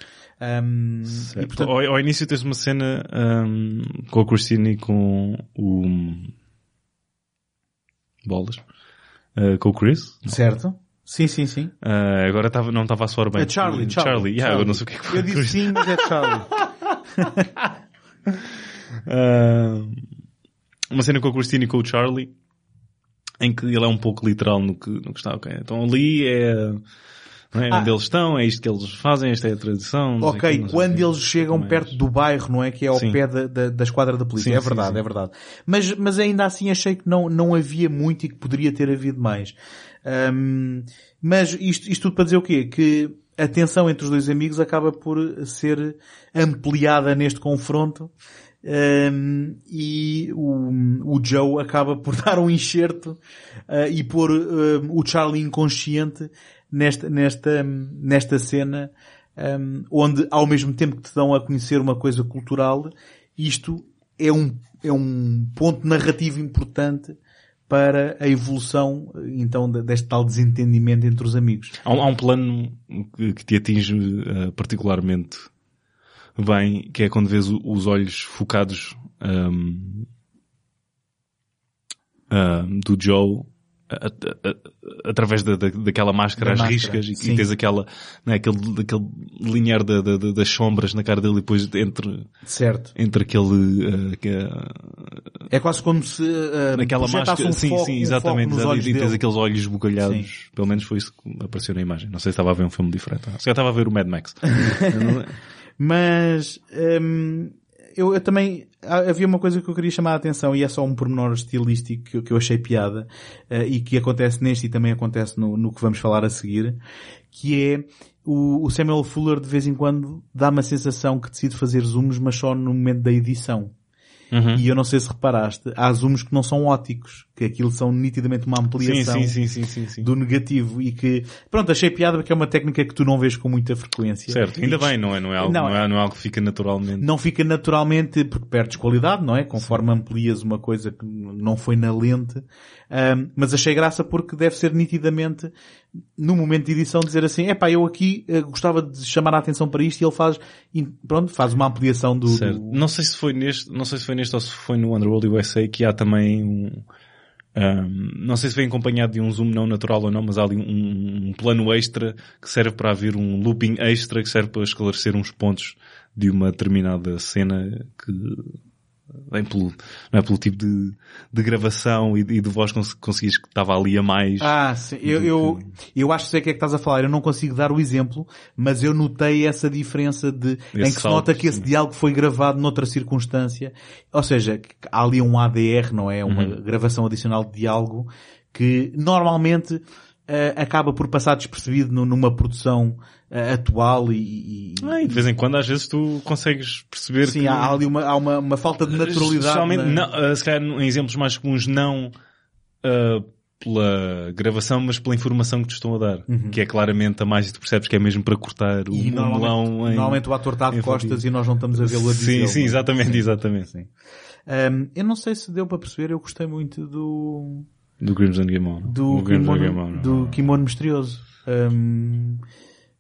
Um, e, portanto... ao, ao, início tens uma cena um, com a Christine e com o bolas uh, com o Chris. Certo. Sim, sim, sim. Uh, agora tava, não estava a soar bem. É Charlie, Charlie. Charlie. Yeah, Charlie. Eu não sei o que é que foi. Eu disse sim, mas é Charlie. uh, [laughs] uma cena com a Christine e com o Charlie em que ele é um pouco literal no que, no que está, ok. Então ali é é? Ah. Onde eles estão, é isto que eles fazem, esta é a tradição. Ok, que, quando eles chegam perto do bairro, não é? Que é ao Sim. pé da, da, da, esquadra da polícia. Sim, é verdade, sim, é verdade. Mas, mas ainda assim achei que não, não havia muito e que poderia ter havido mais. Um, mas isto, isto tudo para dizer o quê? Que a tensão entre os dois amigos acaba por ser ampliada neste confronto um, e o, o Joe acaba por [laughs] dar um enxerto uh, e pôr o Charlie inconsciente nesta, nesta, nesta cena, um, onde ao mesmo tempo que te dão a conhecer uma coisa cultural, isto é um, é um ponto narrativo importante para a evolução, então, deste tal desentendimento entre os amigos. Há um, há um plano que te atinge uh, particularmente bem, que é quando vês os olhos focados um, uh, do Joe através da, da, daquela máscara da às máscara, riscas e, e, tens aquela, né, aquele, aquele linear da, da, das sombras na cara dele e depois entre, certo. entre aquele, uh, que, uh, é quase como se, uh, naquela máscara, um sim, foco, sim, exatamente, um e, e tens aqueles olhos bugalhados, sim. pelo menos foi isso que apareceu na imagem. Não sei se estava a ver um filme diferente. Se eu estava a ver o Mad Max. [laughs] Mas, um, eu, eu, também, havia uma coisa que eu queria chamar a atenção e é só um pormenor estilístico que, que eu achei piada uh, e que acontece neste e também acontece no, no que vamos falar a seguir, que é o, o Samuel Fuller de vez em quando dá uma sensação que decide fazer zooms mas só no momento da edição. Uhum. E eu não sei se reparaste, há zooms que não são óticos, que aquilo são nitidamente uma ampliação sim, sim, sim, do negativo e que, pronto, achei piada porque é uma técnica que tu não vês com muita frequência. Certo, ainda bem, não é, não é algo, não, não, é, não é algo que fica naturalmente. Não fica naturalmente porque perdes qualidade, não é? Conforme amplias uma coisa que não foi na lente. Um, mas achei graça porque deve ser nitidamente no momento de edição dizer assim, é pá, eu aqui uh, gostava de chamar a atenção para isto e ele faz, pronto, faz uma ampliação do, do, Não sei se foi neste, não sei se foi neste ou se foi no Underworld USA que há também um, um, não sei se vem acompanhado de um zoom não natural ou não, mas há ali um, um, plano extra que serve para haver um looping extra que serve para esclarecer uns pontos de uma determinada cena que bem pelo, não é pelo tipo de, de gravação e, e de voz cons conseguis que estava ali a mais. Ah, sim. Eu, eu, eu acho que sei o que é que estás a falar. Eu não consigo dar o exemplo, mas eu notei essa diferença de, esse em que salto, se nota que esse diálogo foi gravado noutra circunstância. Ou seja, há ali um ADR, não é? Uma uhum. gravação adicional de diálogo que normalmente uh, acaba por passar despercebido numa produção uh, atual e, e... Ah, e... de vez em quando às vezes tu consegues perceber Sim, que... há ali uma, há uma, uma falta de naturalidade. Geralmente, na... não, uh, se calhar em exemplos mais comuns não pela gravação, mas pela informação que te estão a dar. Uhum. Que é claramente a mais tu percebes que é mesmo para cortar o, e melão em... Normalmente o ator está de costas e nós não estamos a vê-lo a dizer. Sim, sim, exatamente, exatamente. Sim. Um, eu não sei se deu para perceber, eu gostei muito do, do Crimson Kimono. Do, do kimono, Kimono. Do kimono misterioso. Um,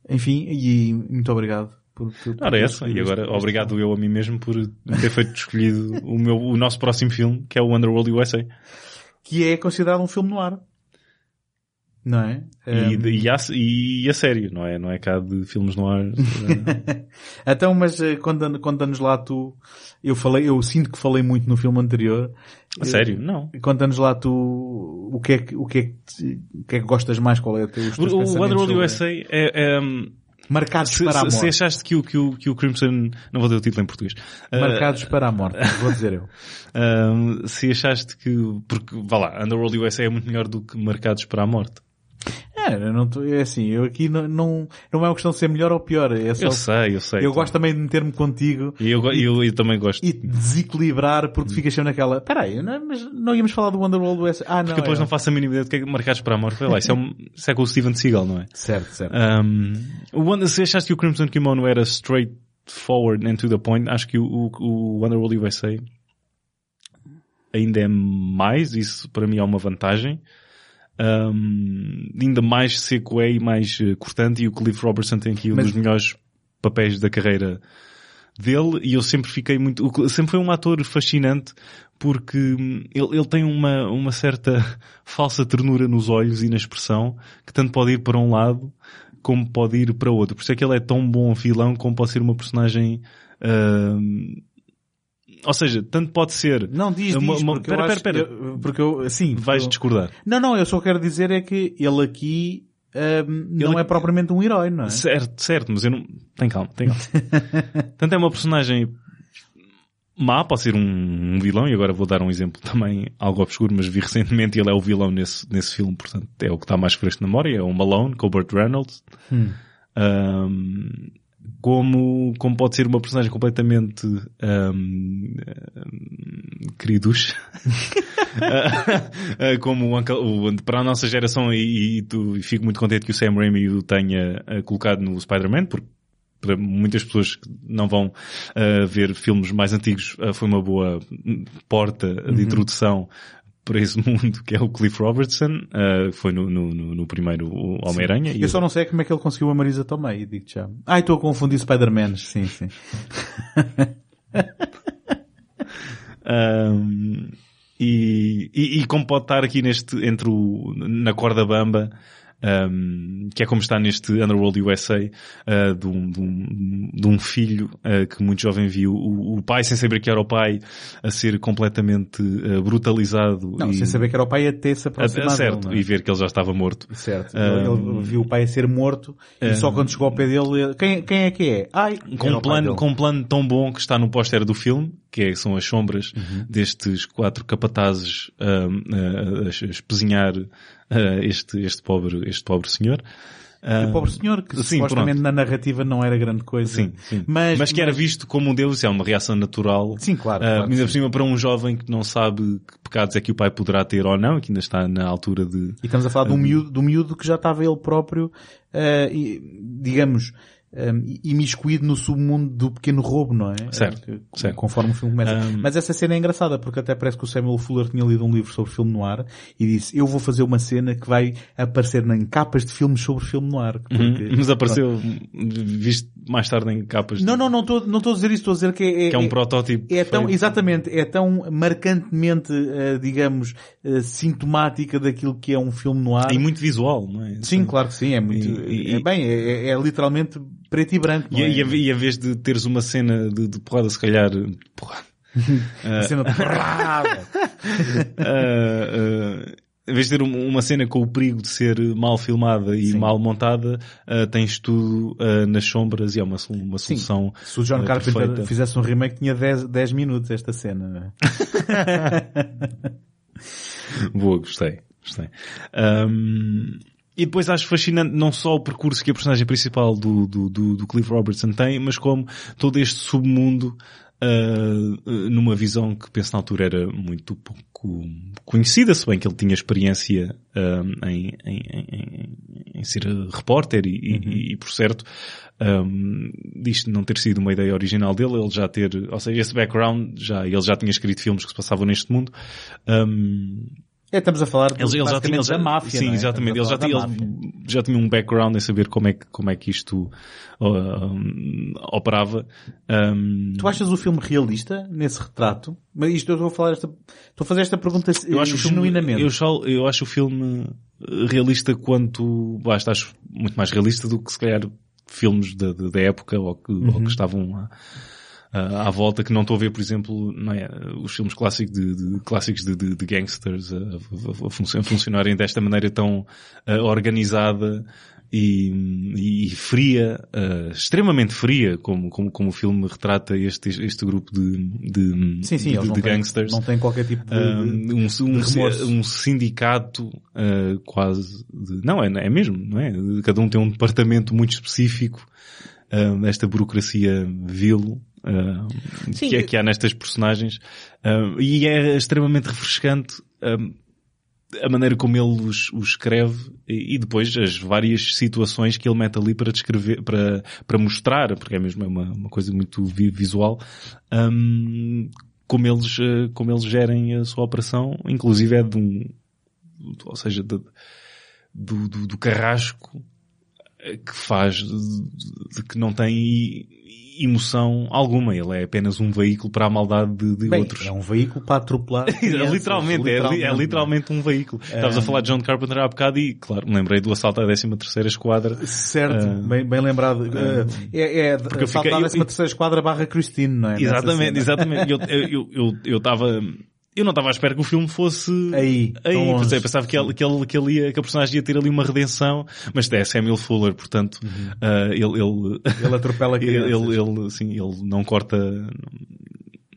enfim, e muito obrigado. Por, por, Ora, é essa. E agora, obrigado eu a mim mesmo por ter feito escolhido o meu, o nosso próximo filme, que é o Underworld USA. Que é considerado um filme no ar. Não é? E, um... e, a, e a sério, não é? Não é cá de filmes no ar. [laughs] então, mas eh, conta-nos lá tu, eu falei, eu sinto que falei muito no filme anterior. A sério? Não. Conta-nos lá tu, o que é que, o que é que, o que é que gostas mais, qual é o teu, O, Underworld USA é, é um... Marcados se, para a morte. Se achaste que o, que, o, que o Crimson, não vou ter o título em português. Marcados uh, para a morte, [laughs] vou dizer eu. Uh, se achaste que, porque, vá lá, Underworld USA é muito melhor do que Marcados para a Morte. É, eu não tô, é assim, eu aqui não, não, não é uma questão de ser melhor ou pior. É só, eu sei, eu sei. Eu gosto também de meter-me contigo. E eu, e, eu, eu, também gosto. E desequilibrar porque hum. ficas sempre naquela, peraí, não, mas não íamos falar do Wonderworld US. Ah, não. Porque depois é. não faço a mínima ideia do que é que marcados para a morte. Foi lá, isso é, um, isso é com o Steven Seagal, não é? Certo, certo. Um, o, se achaste que o Crimson Kimono era straight forward and to the point, acho que o, o, o Wonderworld USA ainda é mais, isso para mim é uma vantagem. Um, ainda mais seco é e mais uh, cortante e o Cliff Robertson tem aqui um Mas- dos melhores papéis da carreira dele e eu sempre fiquei muito, sempre foi um ator fascinante porque hum, ele, ele tem uma, uma certa [laughs] falsa ternura nos olhos e na expressão que tanto pode ir para um lado como pode ir para outro. Por isso é que ele é tão bom vilão como pode ser uma personagem hum, ou seja, tanto pode ser Não, diz, Uma- diz, uma- porque, pera, eu acho pera, eu- porque eu, sim, vais eu- discordar. Não, não, eu só quero dizer é que ele aqui ahm, não Ele- é propriamente um herói, não é? Certo, certo, mas eu não. Tem calma, tem calma. [laughs] Tanto é uma personagem má, pode ser um, um vilão, e agora vou dar um exemplo também algo obscuro, mas vi recentemente ele é o vilão nesse, nesse filme, portanto é o que está mais fresco na memória, é o Malone, com o Burt Reynolds. Hum. Um, como, como pode ser uma personagem completamente [laughs] [laughs] um, um, queridos como o Uncle, o, para a nossa geração e, e, tu- e fico muito contente que o Sam Raimi o tenha uh, colocado no Spider-Man porque para muitas pessoas que não vão uh, ver filmes mais antigos uh, foi uma boa hum, porta de introdução para esse mundo que é o Cliff Robertson uh, foi no, no, no- primeiro Homem-Aranha Eu só não sei como é que ele conseguiu a Marisa Tomei, digo já. Ai, estou a confundir Spider-Man, sim, sim. [laughs] Um, e, e, e como pode estar aqui neste, entre o, na corda bamba, um, que é como está neste Underworld USA, uh, de, um, de, um, de um filho uh, que muito jovem viu o, o pai, sem saber que era o pai, a ser completamente uh, brutalizado. Não, e, sem saber que era o pai até se a, aproximar dele, certo, não é? e ver que ele já estava morto. Certo. Um, ele viu o pai a ser morto e só quando chegou ao pé dele, ele- quem, quem é que é? Ai, com um plano, dele. com um plano tão bom que está no póster do filme, que é- são as sombras Uhum. destes quatro capatazes a, espezinhar ah, este, este pobre, este pobre senhor. O pobre senhor, que Sim, supostamente pronto. na narrativa não era grande coisa. Sim, sim. Mas, Mas que era visto como um deus, é uma reação natural. Sim, claro, Ah, claro, ainda por cima para um jovem que não sabe que pecados é que o pai poderá ter ou não, que ainda está na altura de... E estamos a falar de um miúdo, de um miúdo que já estava ele próprio, eh, e, digamos, eh, imiscuído no submundo do pequeno roubo, não é? Certo, certo. Conforme o filme começa. Um, Mas essa cena é engraçada, porque até parece que o Samuel Fuller tinha lido um livro sobre filme noir e disse, eu vou fazer uma cena que vai aparecer em capas de filmes sobre filme noir. Porque, Uhum. Mas apareceu, visto mais tarde em capas de- Não, não, não estou não estou a dizer isso, estou a dizer que é, que é um é- protótipo. é tão, feito. exatamente, é tão marcantemente, eh, digamos, eh, sintomática daquilo que é um filme noir. E muito visual, não é? Sim, claro que sim, é muito, E- e- é bem, é, é- é literalmente preto e branco, E, é? e, a- e a vez de teres uma cena de, de porrada, se calhar, porrada, [laughs] A cena de porrada. [laughs] ah, ah, em vez de ter um- uma cena com o perigo de ser mal filmada e Sim. mal montada, ah, tens tudo ah, nas sombras e é uma, uma solução. Se o John Carpenter fizesse um remake tinha 10, 10 minutos esta cena. não é? [laughs] Boa, gostei. gostei. Ahm, e depois acho fascinante não só o percurso que a personagem principal do, do, do, do Cliff Robertson tem, mas como todo este submundo ah, numa visão que penso na altura era muito pouco conhecida, se bem que ele tinha experiência ahm, em, em, em, em ser repórter e, e- e, por certo um, disto não ter sido uma ideia original dele, ele já ter, ou seja, esse background, já, ele já tinha escrito filmes que se passavam neste mundo. Um, É, estamos a falar de, ele, ele já da máfia, sim, é? exatamente, ele Estamos já a falar tinha, da máfia. ele já tinha um background em saber como é que, como é que isto um, operava. Um, Tu achas o filme realista nesse retrato? Mas isto eu estou a falar esta, estou a fazer esta pergunta eu acho o filme, genuinamente. eu, só- eu acho o filme realista quanto, basta, acho muito mais realista do que se calhar filmes da, da época ou que, ou Uhum. que estavam à, à à volta que não estou a ver, por exemplo, não é, os filmes clássicos de, de- clássicos de, de- de gangsters a, a- a a funcionarem desta maneira tão ah, organizada e, e fria, ah, extremamente fria, como, como, como o filme retrata este, este grupo de, de, sim, sim, de, não de têm, gangsters não têm qualquer tipo de... um, um, um, sindicato uh, quase de, não é, é mesmo, não é? Cada um tem um departamento muito específico uh, desta burocracia vil uh, Sim. que, é, que há nestas personagens uh, e é extremamente refrescante um, a maneira como ele os, os escreve e, e depois as várias situações que ele mete ali para descrever, para, para mostrar, porque é mesmo é uma, uma coisa muito vi- visual, um, como eles, eh, como eles gerem a sua operação, inclusive é de um, ou seja, do, do, do, do carrasco que faz de, de, que não tem emoção alguma. Ele é apenas um veículo para a maldade de, de Bem, outros. É um veículo para atropelar. [laughs] é, literalmente, literalmente, é, é, literalmente um veículo. Uh, Estavas a falar de John Carpenter há bocado e, claro, me lembrei do assalto à 13 terceira esquadra. Certo, uh, bem, bem lembrado. Uh, é, é porque assalto à 13 terceira esquadra barra Christine, não é? Exatamente, exatamente. eu, eu, eu, eu estava eu não estava à espera que o filme fosse aí. aí. Longe. Pensava que ele, que, ele, que, ele ia, que a personagem ia ter ali uma redenção, mas é Samuel Fuller, portanto, uhum. uh, ele, ele, ele atropela [laughs] ele, ele, ele, assim, ele não corta,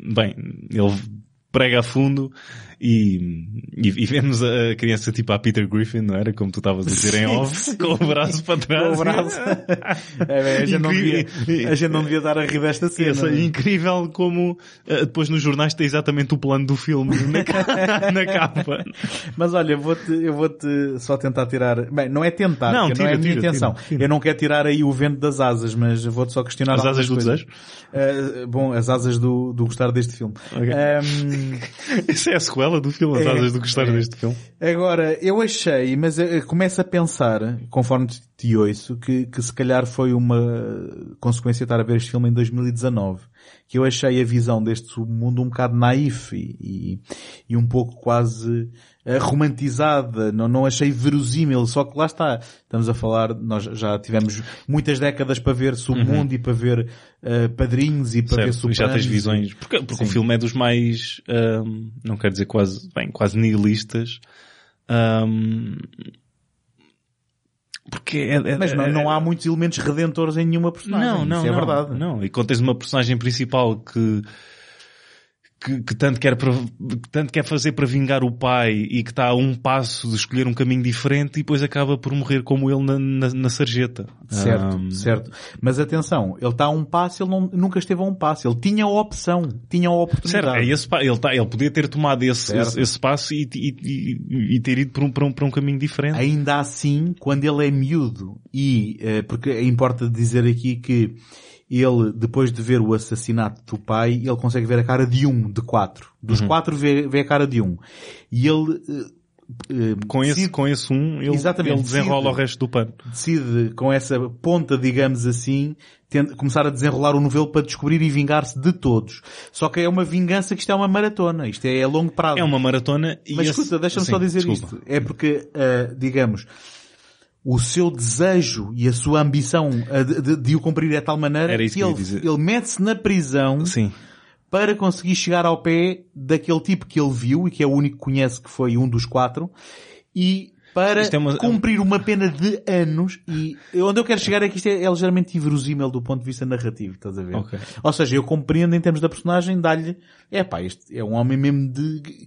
bem, ele prega a fundo e, e, e, vemos a criança tipo a Peter Griffin, não era? Como tu estavas a dizer em off, com o braço para trás. Com o braço. [laughs] é, bem, a, gente não devia, a gente não devia dar a rir desta cena. Essa, é incrível como uh, depois nos jornais tem exatamente o plano do filme na, [laughs] na capa. Mas olha, eu vou-te, eu vou-te só tentar tirar, bem, não é tentar, não, tira, não é a minha tira, intenção. Tira, eu não quero tirar aí o vento das asas, mas vou-te só questionar As asas do desejo? Uh, bom, as asas do, do gostar deste filme. Okay. Um... [laughs] Isso é a sequela sequela do filme, as asas do gostar é. deste filme. Agora, eu achei, mas começo a pensar, conforme te ouço, que, que se calhar foi uma consequência de estar a ver este filme em 2019. Que eu achei a visão deste mundo um bocado naif e, e, um pouco quase uh, romantizada. Não, não achei verosímil. Só que lá está. Estamos a falar, nós já tivemos muitas décadas para ver Submundo uhum. e para ver uh, Padrinhos e para certo, ver Sopranos. já tens visões. Porque, porque o filme é dos mais, um, não quero dizer quase, bem, quase nihilistas. Um, porque é, é, Mas não, não há muitos elementos redentores em nenhuma personagem. Não, não, Isso é não, verdade. Não, e quando tens uma personagem principal que que, que, tanto, quer que tanto quer fazer para vingar o pai e que está a um passo de escolher um caminho diferente e depois acaba por morrer como ele na, na, na sarjeta. Certo, um... certo. Mas atenção, ele está a um passo, ele não, nunca esteve a um passo. Ele tinha a opção, tinha a oportunidade. Certo, é esse, ele, tá, ele podia ter tomado esse, esse, esse, passo e, e, e, ter ido para um, para, um, para um caminho diferente. Ainda assim, quando ele é miúdo e, uh, porque importa dizer aqui que ele, depois de ver o assassinato do pai, ele consegue ver a cara de um, de quatro. Dos uhum. quatro vê, vê a cara de um. E ele, uh, com, decide, esse, com esse um, ele, ele desenrola decide, o resto do pano. Decide, com essa ponta, digamos assim, começar a desenrolar o novelo para descobrir e vingar-se de todos. Só que é uma vingança que isto é uma maratona. Isto é a longo prazo. É uma maratona e Mas escuta, deixa-me só dizer desculpa. isto. É porque, uh, digamos, o seu desejo e a sua ambição de, de, de o cumprir de tal maneira que, que ele, ele mete-se na prisão Sim. para conseguir chegar ao pé daquele tipo que ele viu e que é o único que conhece que foi um dos quatro e para é uma... cumprir uma pena de anos e onde eu quero chegar é que isto é, é ligeiramente inverosímil do ponto de vista narrativo, estás a ver? Okay. Ou seja, eu compreendo em termos da personagem, dá-lhe, é pá, este é um homem mesmo de,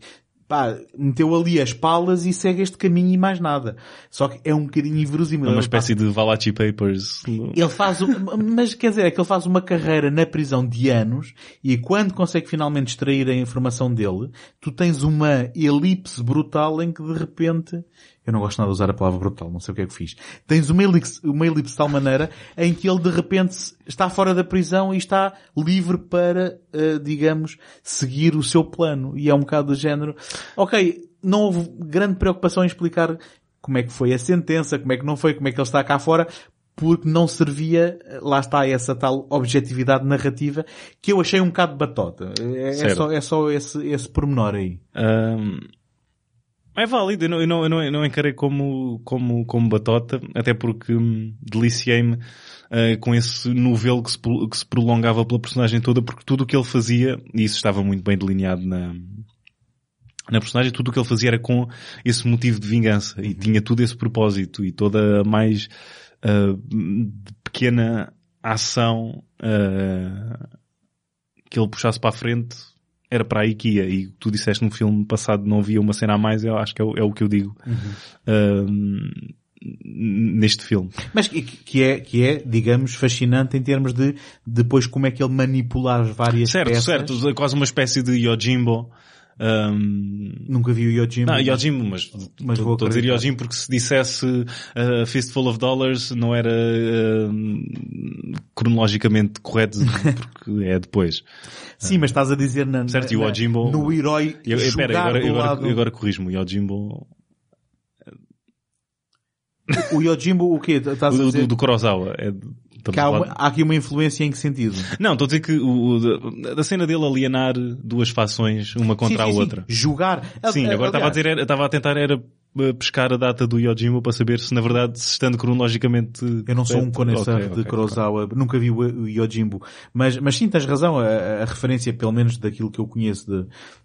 pá, meteu ali as palas e segue este caminho e mais nada. Só que é um bocadinho inverosímil. É uma espécie de Valachi Papers. Ele faz, mas quer dizer, é que ele faz uma carreira na prisão de anos e quando consegue finalmente extrair a informação dele, tu tens uma elipse brutal em que de repente eu não gosto nada de usar a palavra brutal, não sei o que é que fiz. Tens uma elipse, uma elipse de tal maneira em que ele de repente está fora da prisão e está livre para, uh, digamos, seguir o seu plano. E é um bocado do género, ok, não houve grande preocupação em explicar como é que foi a sentença, como é que não foi, como é que ele está cá fora, porque não servia, lá está essa tal objetividade narrativa que eu achei um bocado batota. É, é só, é só esse, esse pormenor aí. Um... É válido, eu não, eu não, eu não, eu não encarei como, como, como batota, até porque hum, deliciei-me uh, com esse novelo que se, que se prolongava pela personagem toda, porque tudo o que ele fazia, e isso estava muito bem delineado na, na personagem, tudo o que ele fazia era com esse motivo de vingança, e tinha tudo esse propósito, e toda a mais uh, pequena ação uh, que ele puxasse para a frente era para que ia. E tu disseste no filme passado não havia uma cena a mais, eu acho que é o, é o que eu digo. Uhum. neste filme. Mas que, que, é, que é, digamos, fascinante em termos de depois como é que ele manipula as várias certo, peças. Certo, certo. Quase uma espécie de Yojimbo. Um... Nunca vi o Yojimbo. Não, Yojimbo, mas, mas vou dizer Yojimbo porque se dissesse uh, Fistful of Dollars não era uh, cronologicamente correto [laughs] porque é depois. Sim, mas estás a dizer na, certo, na, Yojimbo, no herói eu, espera, agora, agora, agora corrijo-me, o Yojimbo O Yojimbo, o quê? Estás a Do, dizer do, do Kurosawa. É, que há, há aqui uma influência em que sentido? Não, estou a dizer que o, o- da, cena dele alienar duas fações, uma contra Sim, sim, a sim. outra. Sim, Ali- agora estava a dizer, era- estava a tentar era eh, pescar a data do Yojimbo para saber se na verdade, se estando cronologicamente... Eu não sou um conhecedor Ok, de ok, Kurosawa, nunca vi o, Yojimbo, mas, mas sim, tens razão, a, a referência, pelo menos daquilo que eu conheço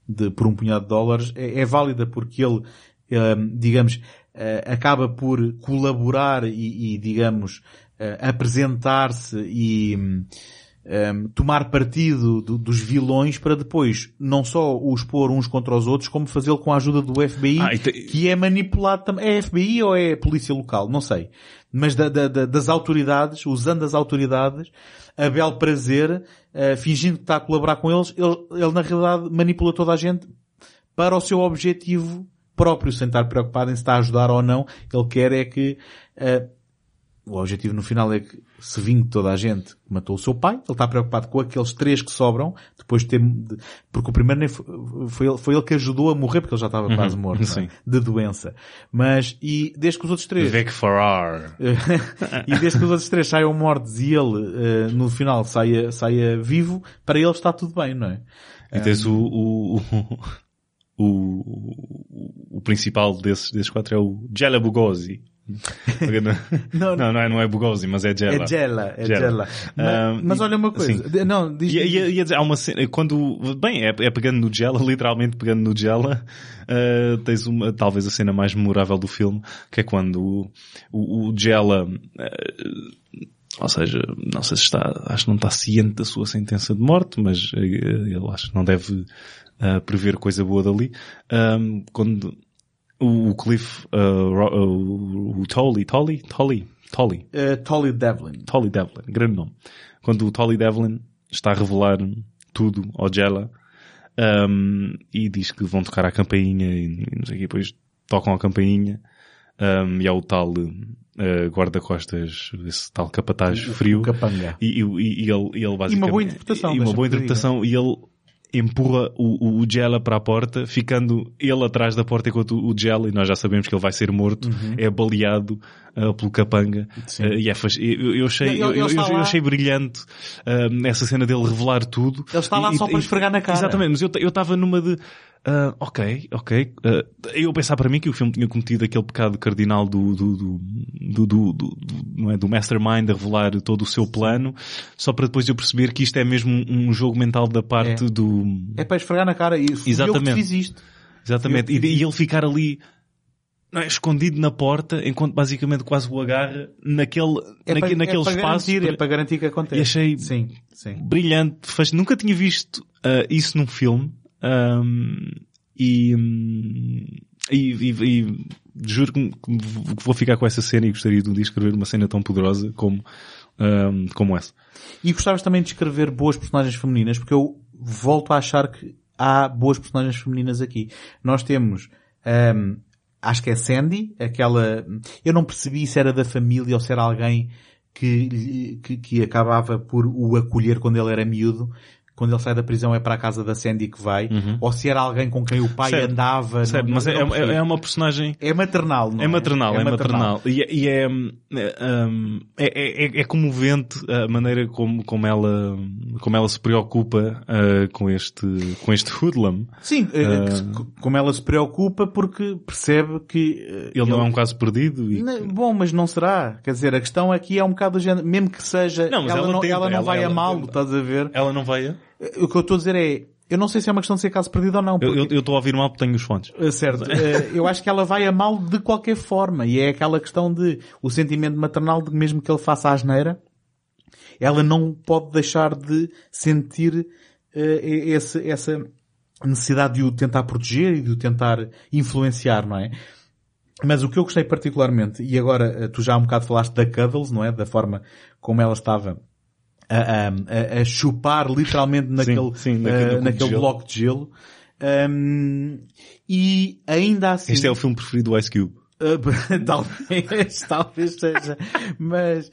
de, de por um punhado de dólares, é, é válida porque ele, ehm, digamos, eh, acaba por colaborar e, e, digamos, eh, apresentar-se e hum, hum, tomar partido do- dos vilões para depois não só os pôr uns contra os outros, como fazê-lo com a ajuda do FBI, Ah, te- que é manipulado também. É FBI ou é polícia local? Não sei. Mas da- da- da- das autoridades, usando as autoridades, a bel prazer, eh, fingindo que está a colaborar com eles, ele, ele na realidade manipula toda a gente para o seu objetivo próprio, sem estar preocupado em se está a ajudar ou não. Ele quer é que, eh, o objetivo no final é que se vingue toda a gente que matou o seu pai. Ele está preocupado com aqueles três que sobram, depois de ter, porque o primeiro nem foi, foi, ele, foi ele que ajudou a morrer porque ele já estava quase morto, é? de doença. Mas, e desde que os outros três, Vec Farrar. [laughs] e desde que os outros três saiam mortos e ele, eh, no final, saia, saia vivo, para ele está tudo bem, não é? E tens o, o, o, o, o principal desses, desses quatro é o Jella Bugosi. [laughs] Não, não, não é, não é Bugosi, mas é Jella. É Gela, é Gela. Gela. Mas, Ah, mas olha uma coisa, sim. de- não, diz, Ia, ia, ia dizer, há uma cena, quando, bem, é, é pegando no Jella, [laughs] literalmente pegando no Jella, uh, tens uma, talvez a cena mais memorável do filme, que é quando o, o, o Jella, uh, ou seja, não sei se está, acho que não está ciente da sua sentença de morte, mas ele acho que não deve uh, prever coisa boa dali, um, quando o, o Cliff, uh, uh, o Tolly, Tolly, Tolly, Tolly, eh, Tolly Devlin. Tolly Devlin, grande nome. Quando o Tolly Devlin está a revelar tudo ao Jella um, e diz que vão tocar a campainha e, e não sei o que, depois tocam a campainha um, e há o tal uh, guarda-costas, esse tal capataz frio. O e, e, e ele, e ele basicamente... boa interpretação, E uma boa interpretação e ele empurra o, o, o Jella para a porta, ficando ele atrás da porta enquanto o Jella, e nós já sabemos que ele vai ser morto, é baleado uh, pelo capanga. Uhum. Uh, e é eu, eu achei, Ele- eu, ele eu- eu achei brilhante uh, essa cena dele revelar tudo. Ele está lá E- só e- para esfregar na cara. Exatamente, mas eu eu estava numa de ah, ok, ok. ah, eu pensar para mim que o filme tinha cometido aquele pecado cardinal do, do, do, do, do, não é, do mastermind a revelar todo o seu plano, só para depois eu perceber que isto é mesmo um jogo mental da parte É. do... É para esfregar na cara. E fui eu que Exatamente. fiz isto. Exatamente. E, e ele ficar ali não é, escondido na porta, enquanto basicamente quase o agarra naquele, É naque- para, naquele é para espaço. garantir, para- é para garantir que acontece. E achei- Sim, sim. brilhante, faz... nunca tinha visto ah, isso num filme ahm, e, e, e- e juro que vou ficar com essa cena e gostaria de um dia escrever uma cena tão poderosa como, ahm, como essa. E gostavas também de escrever boas personagens femininas, porque eu volto a achar que há boas personagens femininas aqui. Nós temos, ahm, acho que é Sandy, aquela, eu não percebi se era da família ou se era alguém que, que, que acabava por o acolher quando ele era miúdo. Quando ele sai da prisão é para a casa da Sandy que vai. Ou se era alguém com quem o pai Certo. andava. Não- Mas é, não é, é uma personagem É maternal, não é? É maternal, é, maternal. E, é- e é, hum, é, é, é, é comovente a maneira como, como ela, como ela se preocupa ah, com este, com este hoodlum. Sim, se- como ela se preocupa porque percebe que eh, Ele não é um caso perdido e, Não, Bom, mas não será. Quer dizer, a questão aqui é um bocado do género, mesmo que seja, Não, mas ela, ela não, tenta, ela não ela- vai ela amá-lo, tenta. estás a ver? ela não vai a? O que eu estou a dizer é, eu não sei se é uma questão de ser caso perdido ou não. Eu porque- eu- estou a ouvir mal porque tenho os fones. eh, Certo. Eh, eu acho que ela vai amá-lo de qualquer forma. E é aquela questão de o sentimento maternal de que mesmo que ele faça a asneira, ela não pode deixar de sentir eh, esse, essa necessidade de o tentar proteger e de o tentar influenciar, não é? Mas o que eu gostei particularmente, e agora eh, tu já há um bocado falaste da Cuddles, não é? Da forma como ela estava a, a- a- chupar literalmente naquele, sim, naquele eh, cubo de naquele gelo. bloco de gelo. Um, e ainda assim... Este é o filme preferido do Ice Cube. Uh, [laughs] talvez, [laughs] talvez seja. Mas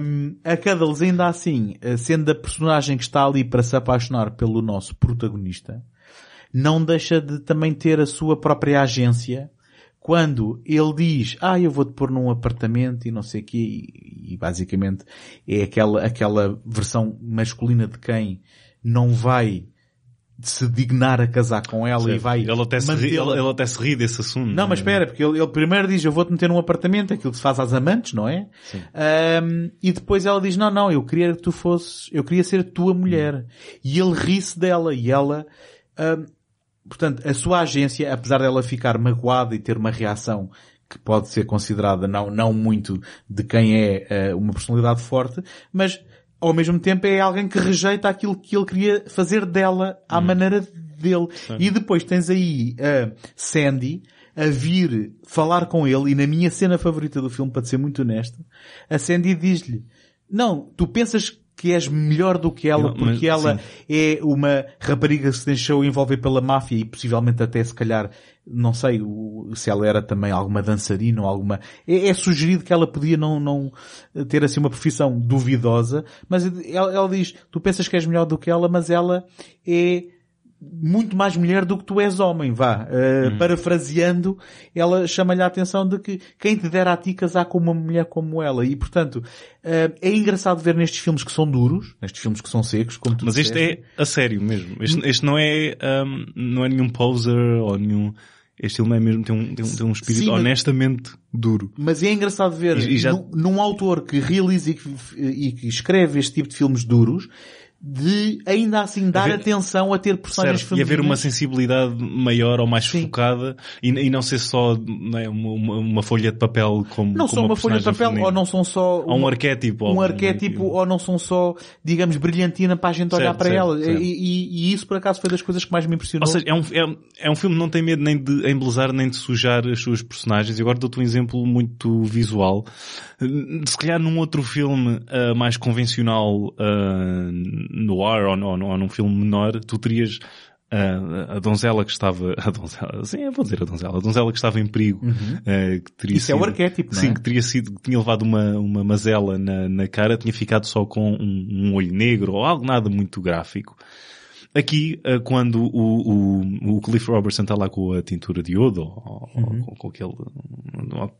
um, a Cuddles ainda assim, uh, sendo a personagem que está ali para se apaixonar pelo nosso protagonista, não deixa de também ter a sua própria agência quando ele diz, ah, eu vou-te pôr num apartamento e não sei o quê, e, e basicamente é aquela, aquela versão masculina de quem não vai se dignar a casar com ela Certo. e vai Ele até, se ri, ele, ele até se ri desse assunto. não, mas espera, porque ele, ele primeiro diz, eu vou-te meter num apartamento, aquilo que se faz às amantes, não é? Ahm, e depois ela diz, não, não, eu queria que tu fosses, eu queria ser tua mulher. E ele ri-se dela, e ela, ahm, portanto, a sua agência, apesar dela ficar magoada e ter uma reação que pode ser considerada não, não muito de quem é eh, uma personalidade forte, mas ao mesmo tempo é alguém que rejeita aquilo que ele queria fazer dela à maneira dele. E depois tens aí a Sandy a vir falar com ele e na minha cena favorita do filme, para te ser muito honesto, a Sandy diz-lhe, não, tu pensas que és melhor do que ela Não, mas- porque ela é uma rapariga que se deixou envolver pela máfia e possivelmente até se calhar, não sei se ela era também alguma dançarina ou alguma... É, é sugerido que ela podia não, não ter assim uma profissão duvidosa, mas ela, ela diz, tu pensas que és melhor do que ela, mas ela é muito mais mulher do que tu és homem, vá. Uh, Parafraseando, ela chama-lhe a atenção de que quem te dera a ti casar com uma mulher como ela. E, portanto, uh, é engraçado ver nestes filmes que são duros, nestes filmes que são secos, como tu Mas este disseste. é a sério mesmo. Este, este não é, um, não é nenhum poser ou nenhum, este filme é mesmo, tem um, tem um, tem um espírito Sim, mas- honestamente duro. Mas é engraçado ver E- e já- num, num autor que realiza e que, e que escreve este tipo de filmes duros, de ainda assim dar Haver- atenção a ter personagens Certo, e haver uma femininas. sensibilidade maior ou mais Sim. focada e, e não ser só é, uma, uma, uma folha de papel como Não como são uma folha de papel, feminina. ou não são só... Ou um uma- arquétipo. um ou arquétipo ou não são só, digamos, brilhantina para a gente olhar Certo, para certo, ela. E, e- e isso por acaso foi das coisas que mais me impressionou. Ou seja, é um, é, é um filme que não tem medo nem de embelezar nem de sujar as suas personagens. E agora dou-te um exemplo muito visual. Se calhar num outro filme ah, mais convencional ah, no ar ou, no- ou num filme menor, tu terias ah, a donzela que estava, a donzela, sim, vou dizer a donzela, a donzela que estava em perigo, ah, que teria Uhum. Isso é o sido- arquétipo, não é? Sim, que teria sido, que tinha levado uma, uma mazela na, na cara, tinha ficado só com um, um olho negro ou algo nada muito gráfico. Aqui, eh, quando o, o, o Cliff Robertson está lá com a tintura de iodo, ou, ou Uhum. com, com aquele,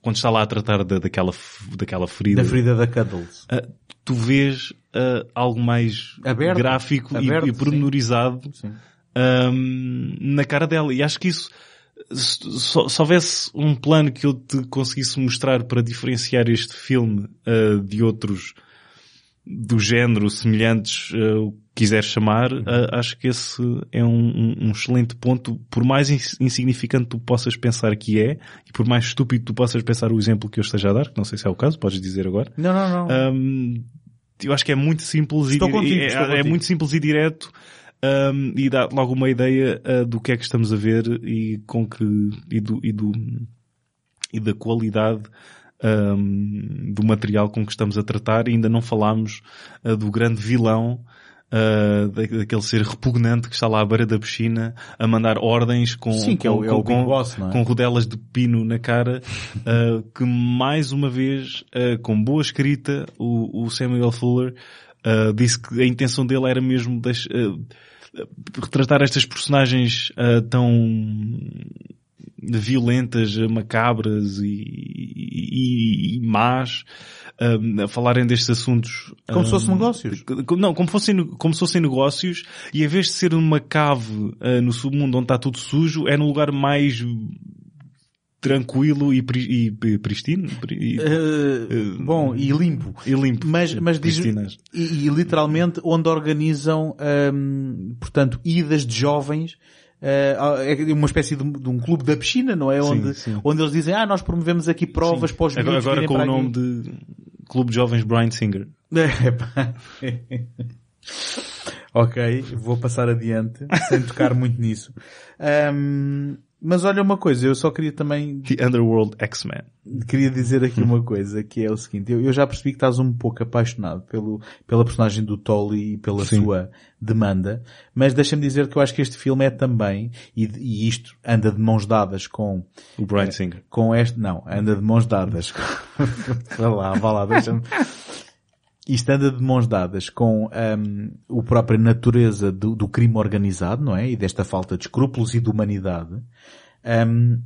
quando está lá a tratar da, daquela, daquela ferida, Da ferida da Cuddles. eh, tu vês algo mais Aberto. gráfico e- Aberto, e, pormenorizado Sim. ahm, na cara dela. E acho que isso, se, se- se houvesse um plano que eu te conseguisse mostrar para diferenciar este filme ah, de outros do género semelhantes, ah, o que quiseres chamar, ah, acho que esse é um, um- um excelente ponto, por mais ins- insignificante tu possas pensar que é, e por mais estúpido tu possas pensar o exemplo que eu esteja a dar, que não sei se é o caso, podes dizer agora, Não, não, não. Hum, eu acho que é muito simples Estou e contigo, é, estou é contigo. muito simples e direto hum, e dá logo uma ideia uh, do que é que estamos a ver e com que e do e do e da qualidade hum, do material com que estamos a tratar. E ainda não falámos uh, do grande vilão uh, da- daquele ser repugnante que está lá à beira da piscina a mandar ordens com, Sim, é com, é o com- Boss, é? com rodelas de pino na cara, uh, [laughs] que mais uma vez, uh, com boa escrita, o, o Samuel Fuller disse que a intenção dele era mesmo deix- retratar estas personagens tão violentas, macabras e, e, e más, um, a falarem destes assuntos. Como se um, fossem negócios. co- Não, como fossem, como se fossem negócios e em vez de ser uma cave uh, no submundo onde está tudo sujo, é no lugar mais tranquilo e, pri- e, pristino pri- e, Eh, bom, e limpo. e limpo. Mas, mas diz, e, e literalmente onde organizam, hum, portanto, idas de jovens, eh, é uma espécie de, um- de um clube da piscina, não é? Sim, onde, sim. onde eles dizem, ah, nós promovemos aqui provas para os Agora, agora com o nome aqui. de Clube de Jovens Brian Singer. Epá. ok, vou passar adiante, sem tocar muito nisso. Ahm, mas olha uma coisa, eu só queria também The Underworld X-Men. queria dizer aqui uma coisa, que é o seguinte, eu, eu já percebi que estás um pouco apaixonado pelo, pela personagem do Tolly e pela Sim. sua demanda, mas deixa-me dizer que eu acho que este filme é também, e, e isto anda de mãos dadas com, O Brian Singer. com este, não, anda de mãos dadas. [laughs] vá lá, vá lá, deixa-me. Isto anda de mãos dadas com hum, a própria natureza do, do crime organizado, não é? E desta falta de escrúpulos e de humanidade. Hum,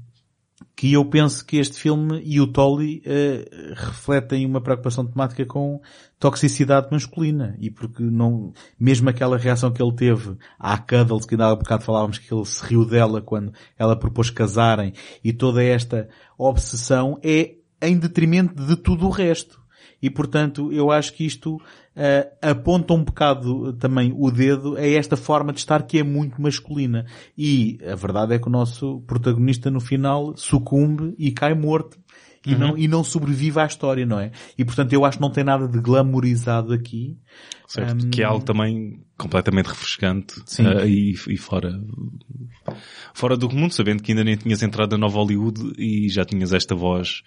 que eu penso que este filme e o Tolly uh, refletem uma preocupação temática com toxicidade masculina e porque não, mesmo aquela reação que ele teve à Cuddles, que ainda há bocado falávamos que ele se riu dela quando ela propôs casarem e toda esta obsessão é em detrimento de tudo o resto. E portanto, eu acho que isto uh, aponta um bocado também o dedo a esta forma de estar que é muito masculina. E a verdade é que o nosso protagonista no final sucumbe e cai morto. E, uhum. não, e não sobrevive à história, não é? E portanto eu acho que não tem nada de glamorizado aqui. Certo, um... que é algo também completamente refrescante uh, e, e, fora, fora do comum, sabendo que ainda nem tinhas entrado na nova Hollywood e já tinhas esta voz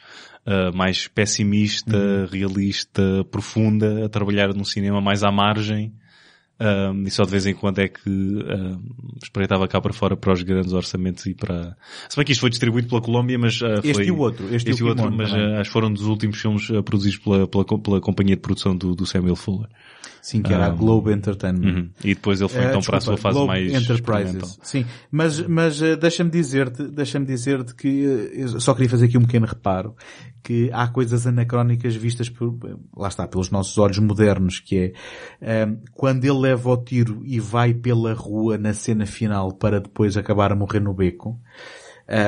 uh, mais pessimista, uhum. realista, profunda, a trabalhar num cinema mais à margem. Um, e só de vez em quando é que um, espreitava cá para fora para os grandes orçamentos e para... Se bem que isto foi distribuído pela Colômbia, mas uh, Este foi... e o outro. Este, este e o outro, mas uh, acho que foram dos últimos filmes uh, produzidos pela, pela, pela companhia de produção do, do Samuel Fuller. Sim, que era a Globe Entertainment. Uhum. E depois ele foi então uh, para a sua fase Globe mais Enterprises. Sim, mas, mas uh, deixa-me dizer-te, deixa-me dizer-te que uh, só queria fazer aqui um pequeno reparo, que há coisas anacrónicas vistas por, lá está, pelos nossos olhos modernos, que é, um, quando ele leva o tiro e vai pela rua na cena final para depois acabar a morrer no beco,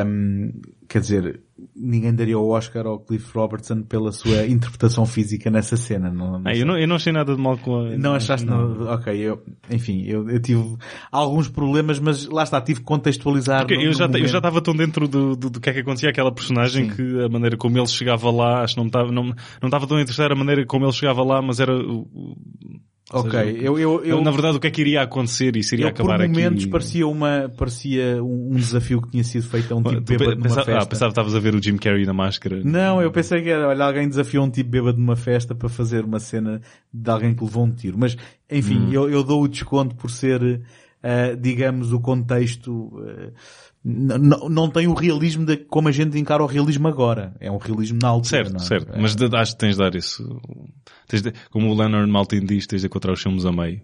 um, quer dizer, ninguém daria o Oscar ao Cliff Robertson pela sua interpretação física nessa cena. Não, não ah, eu, não, eu não achei nada de mal com a... Não achaste não. Não, ok, eu, enfim, eu, eu tive alguns problemas, mas lá está, tive que contextualizar. No, eu, já, eu já estava tão dentro do, do, do, que é que acontecia aquela personagem Sim. que a maneira como ele chegava lá, acho que não estava, não, não estava tão interessado a maneira como ele chegava lá, mas era o, Ok, seja, eu, eu, eu, Na verdade, o que é que iria acontecer e seria acabar aqui? Por momentos parecia uma, parecia um desafio que tinha sido feito a um tipo bêbado numa festa. Ah, pensava que estavas a ver o Jim Carrey na máscara. Não, eu pensei que era, olha, alguém desafiou um tipo bêbado numa festa para fazer uma cena de alguém que levou um tiro. Mas, enfim, hum. eu, eu dou o desconto por ser, uh, digamos, o contexto, uh, não tem o realismo de como a gente encara o realismo agora. É um realismo na altura. Certo, é? certo. É. Mas acho que tens de dar isso. De, como o Leonard Maltin diz, tens de encontrar os filmes a meio.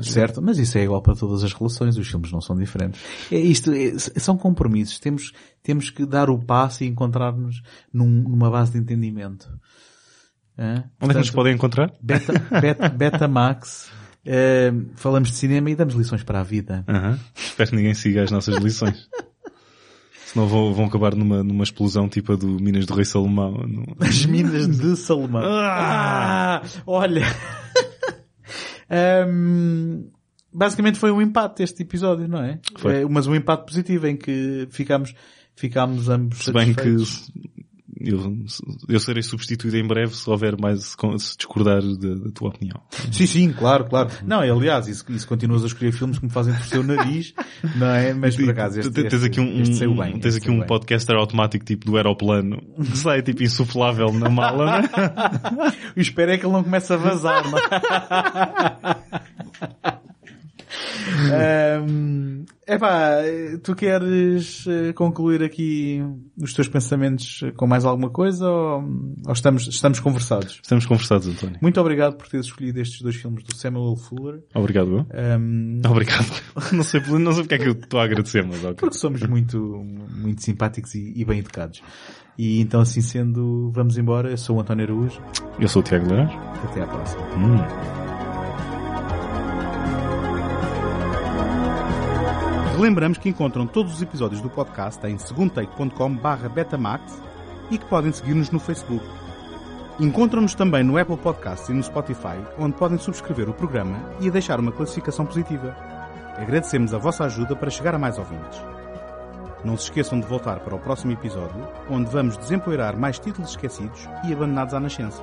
Certo, mas isso é igual para todas as relações, os filmes não são diferentes. É isto, é, são compromissos, temos, temos que dar o passo e encontrar-nos num, numa base de entendimento. É? Onde Portanto, é que nos podem encontrar? Beta, beta, Betamax, Uh, falamos de cinema e damos lições para a vida. Uhum. Espero que ninguém siga as nossas lições. [laughs] Senão vão, vão acabar numa, numa explosão tipo a do Minas do Rei Salomão. No... As Minas de Salomão. Ah, olha. Um, basicamente foi um empate este episódio, não é? Foi. É, mas um empate positivo em que ficámos, ficámos ambos Se bem que eu, eu serei substituído em breve se houver mais, se discordar da, tua opinião. Sim, sim, claro, claro. Não, aliás, isso, isso continuas a escolher filmes que me fazem torcer o nariz, [laughs] não é? Mas por acaso este, tens aqui um, este um, bem, tens aqui um podcaster automático tipo do aeroplano que sai tipo insuflável na mala, né? Eu [laughs] espero é que ele não comece a vazar, não? [laughs] um, epá, tu queres eh, concluir aqui os teus pensamentos com mais alguma coisa ou, ou estamos, estamos conversados? Estamos conversados, António. Muito obrigado por teres escolhido estes dois filmes do Samuel Fuller. Obrigado. Um... Obrigado. [laughs] não sei, não sei porque é que eu estou a agradecer, mas ok. Porque somos muito, muito simpáticos e, e bem educados. E então assim sendo, vamos embora. Eu sou o António Araújo. Eu sou o Tiago Lourenço. Até à próxima. Hum. Lembramos que encontram todos os episódios do podcast em segundotake.com betamax e que podem seguir-nos no Facebook. Encontram-nos também no Apple Podcasts e no Spotify, onde podem subscrever o programa e deixar uma classificação positiva. Agradecemos a vossa ajuda para chegar a mais ouvintes. Não se esqueçam de voltar para o próximo episódio, onde vamos desempoeirar mais títulos esquecidos e abandonados à nascença.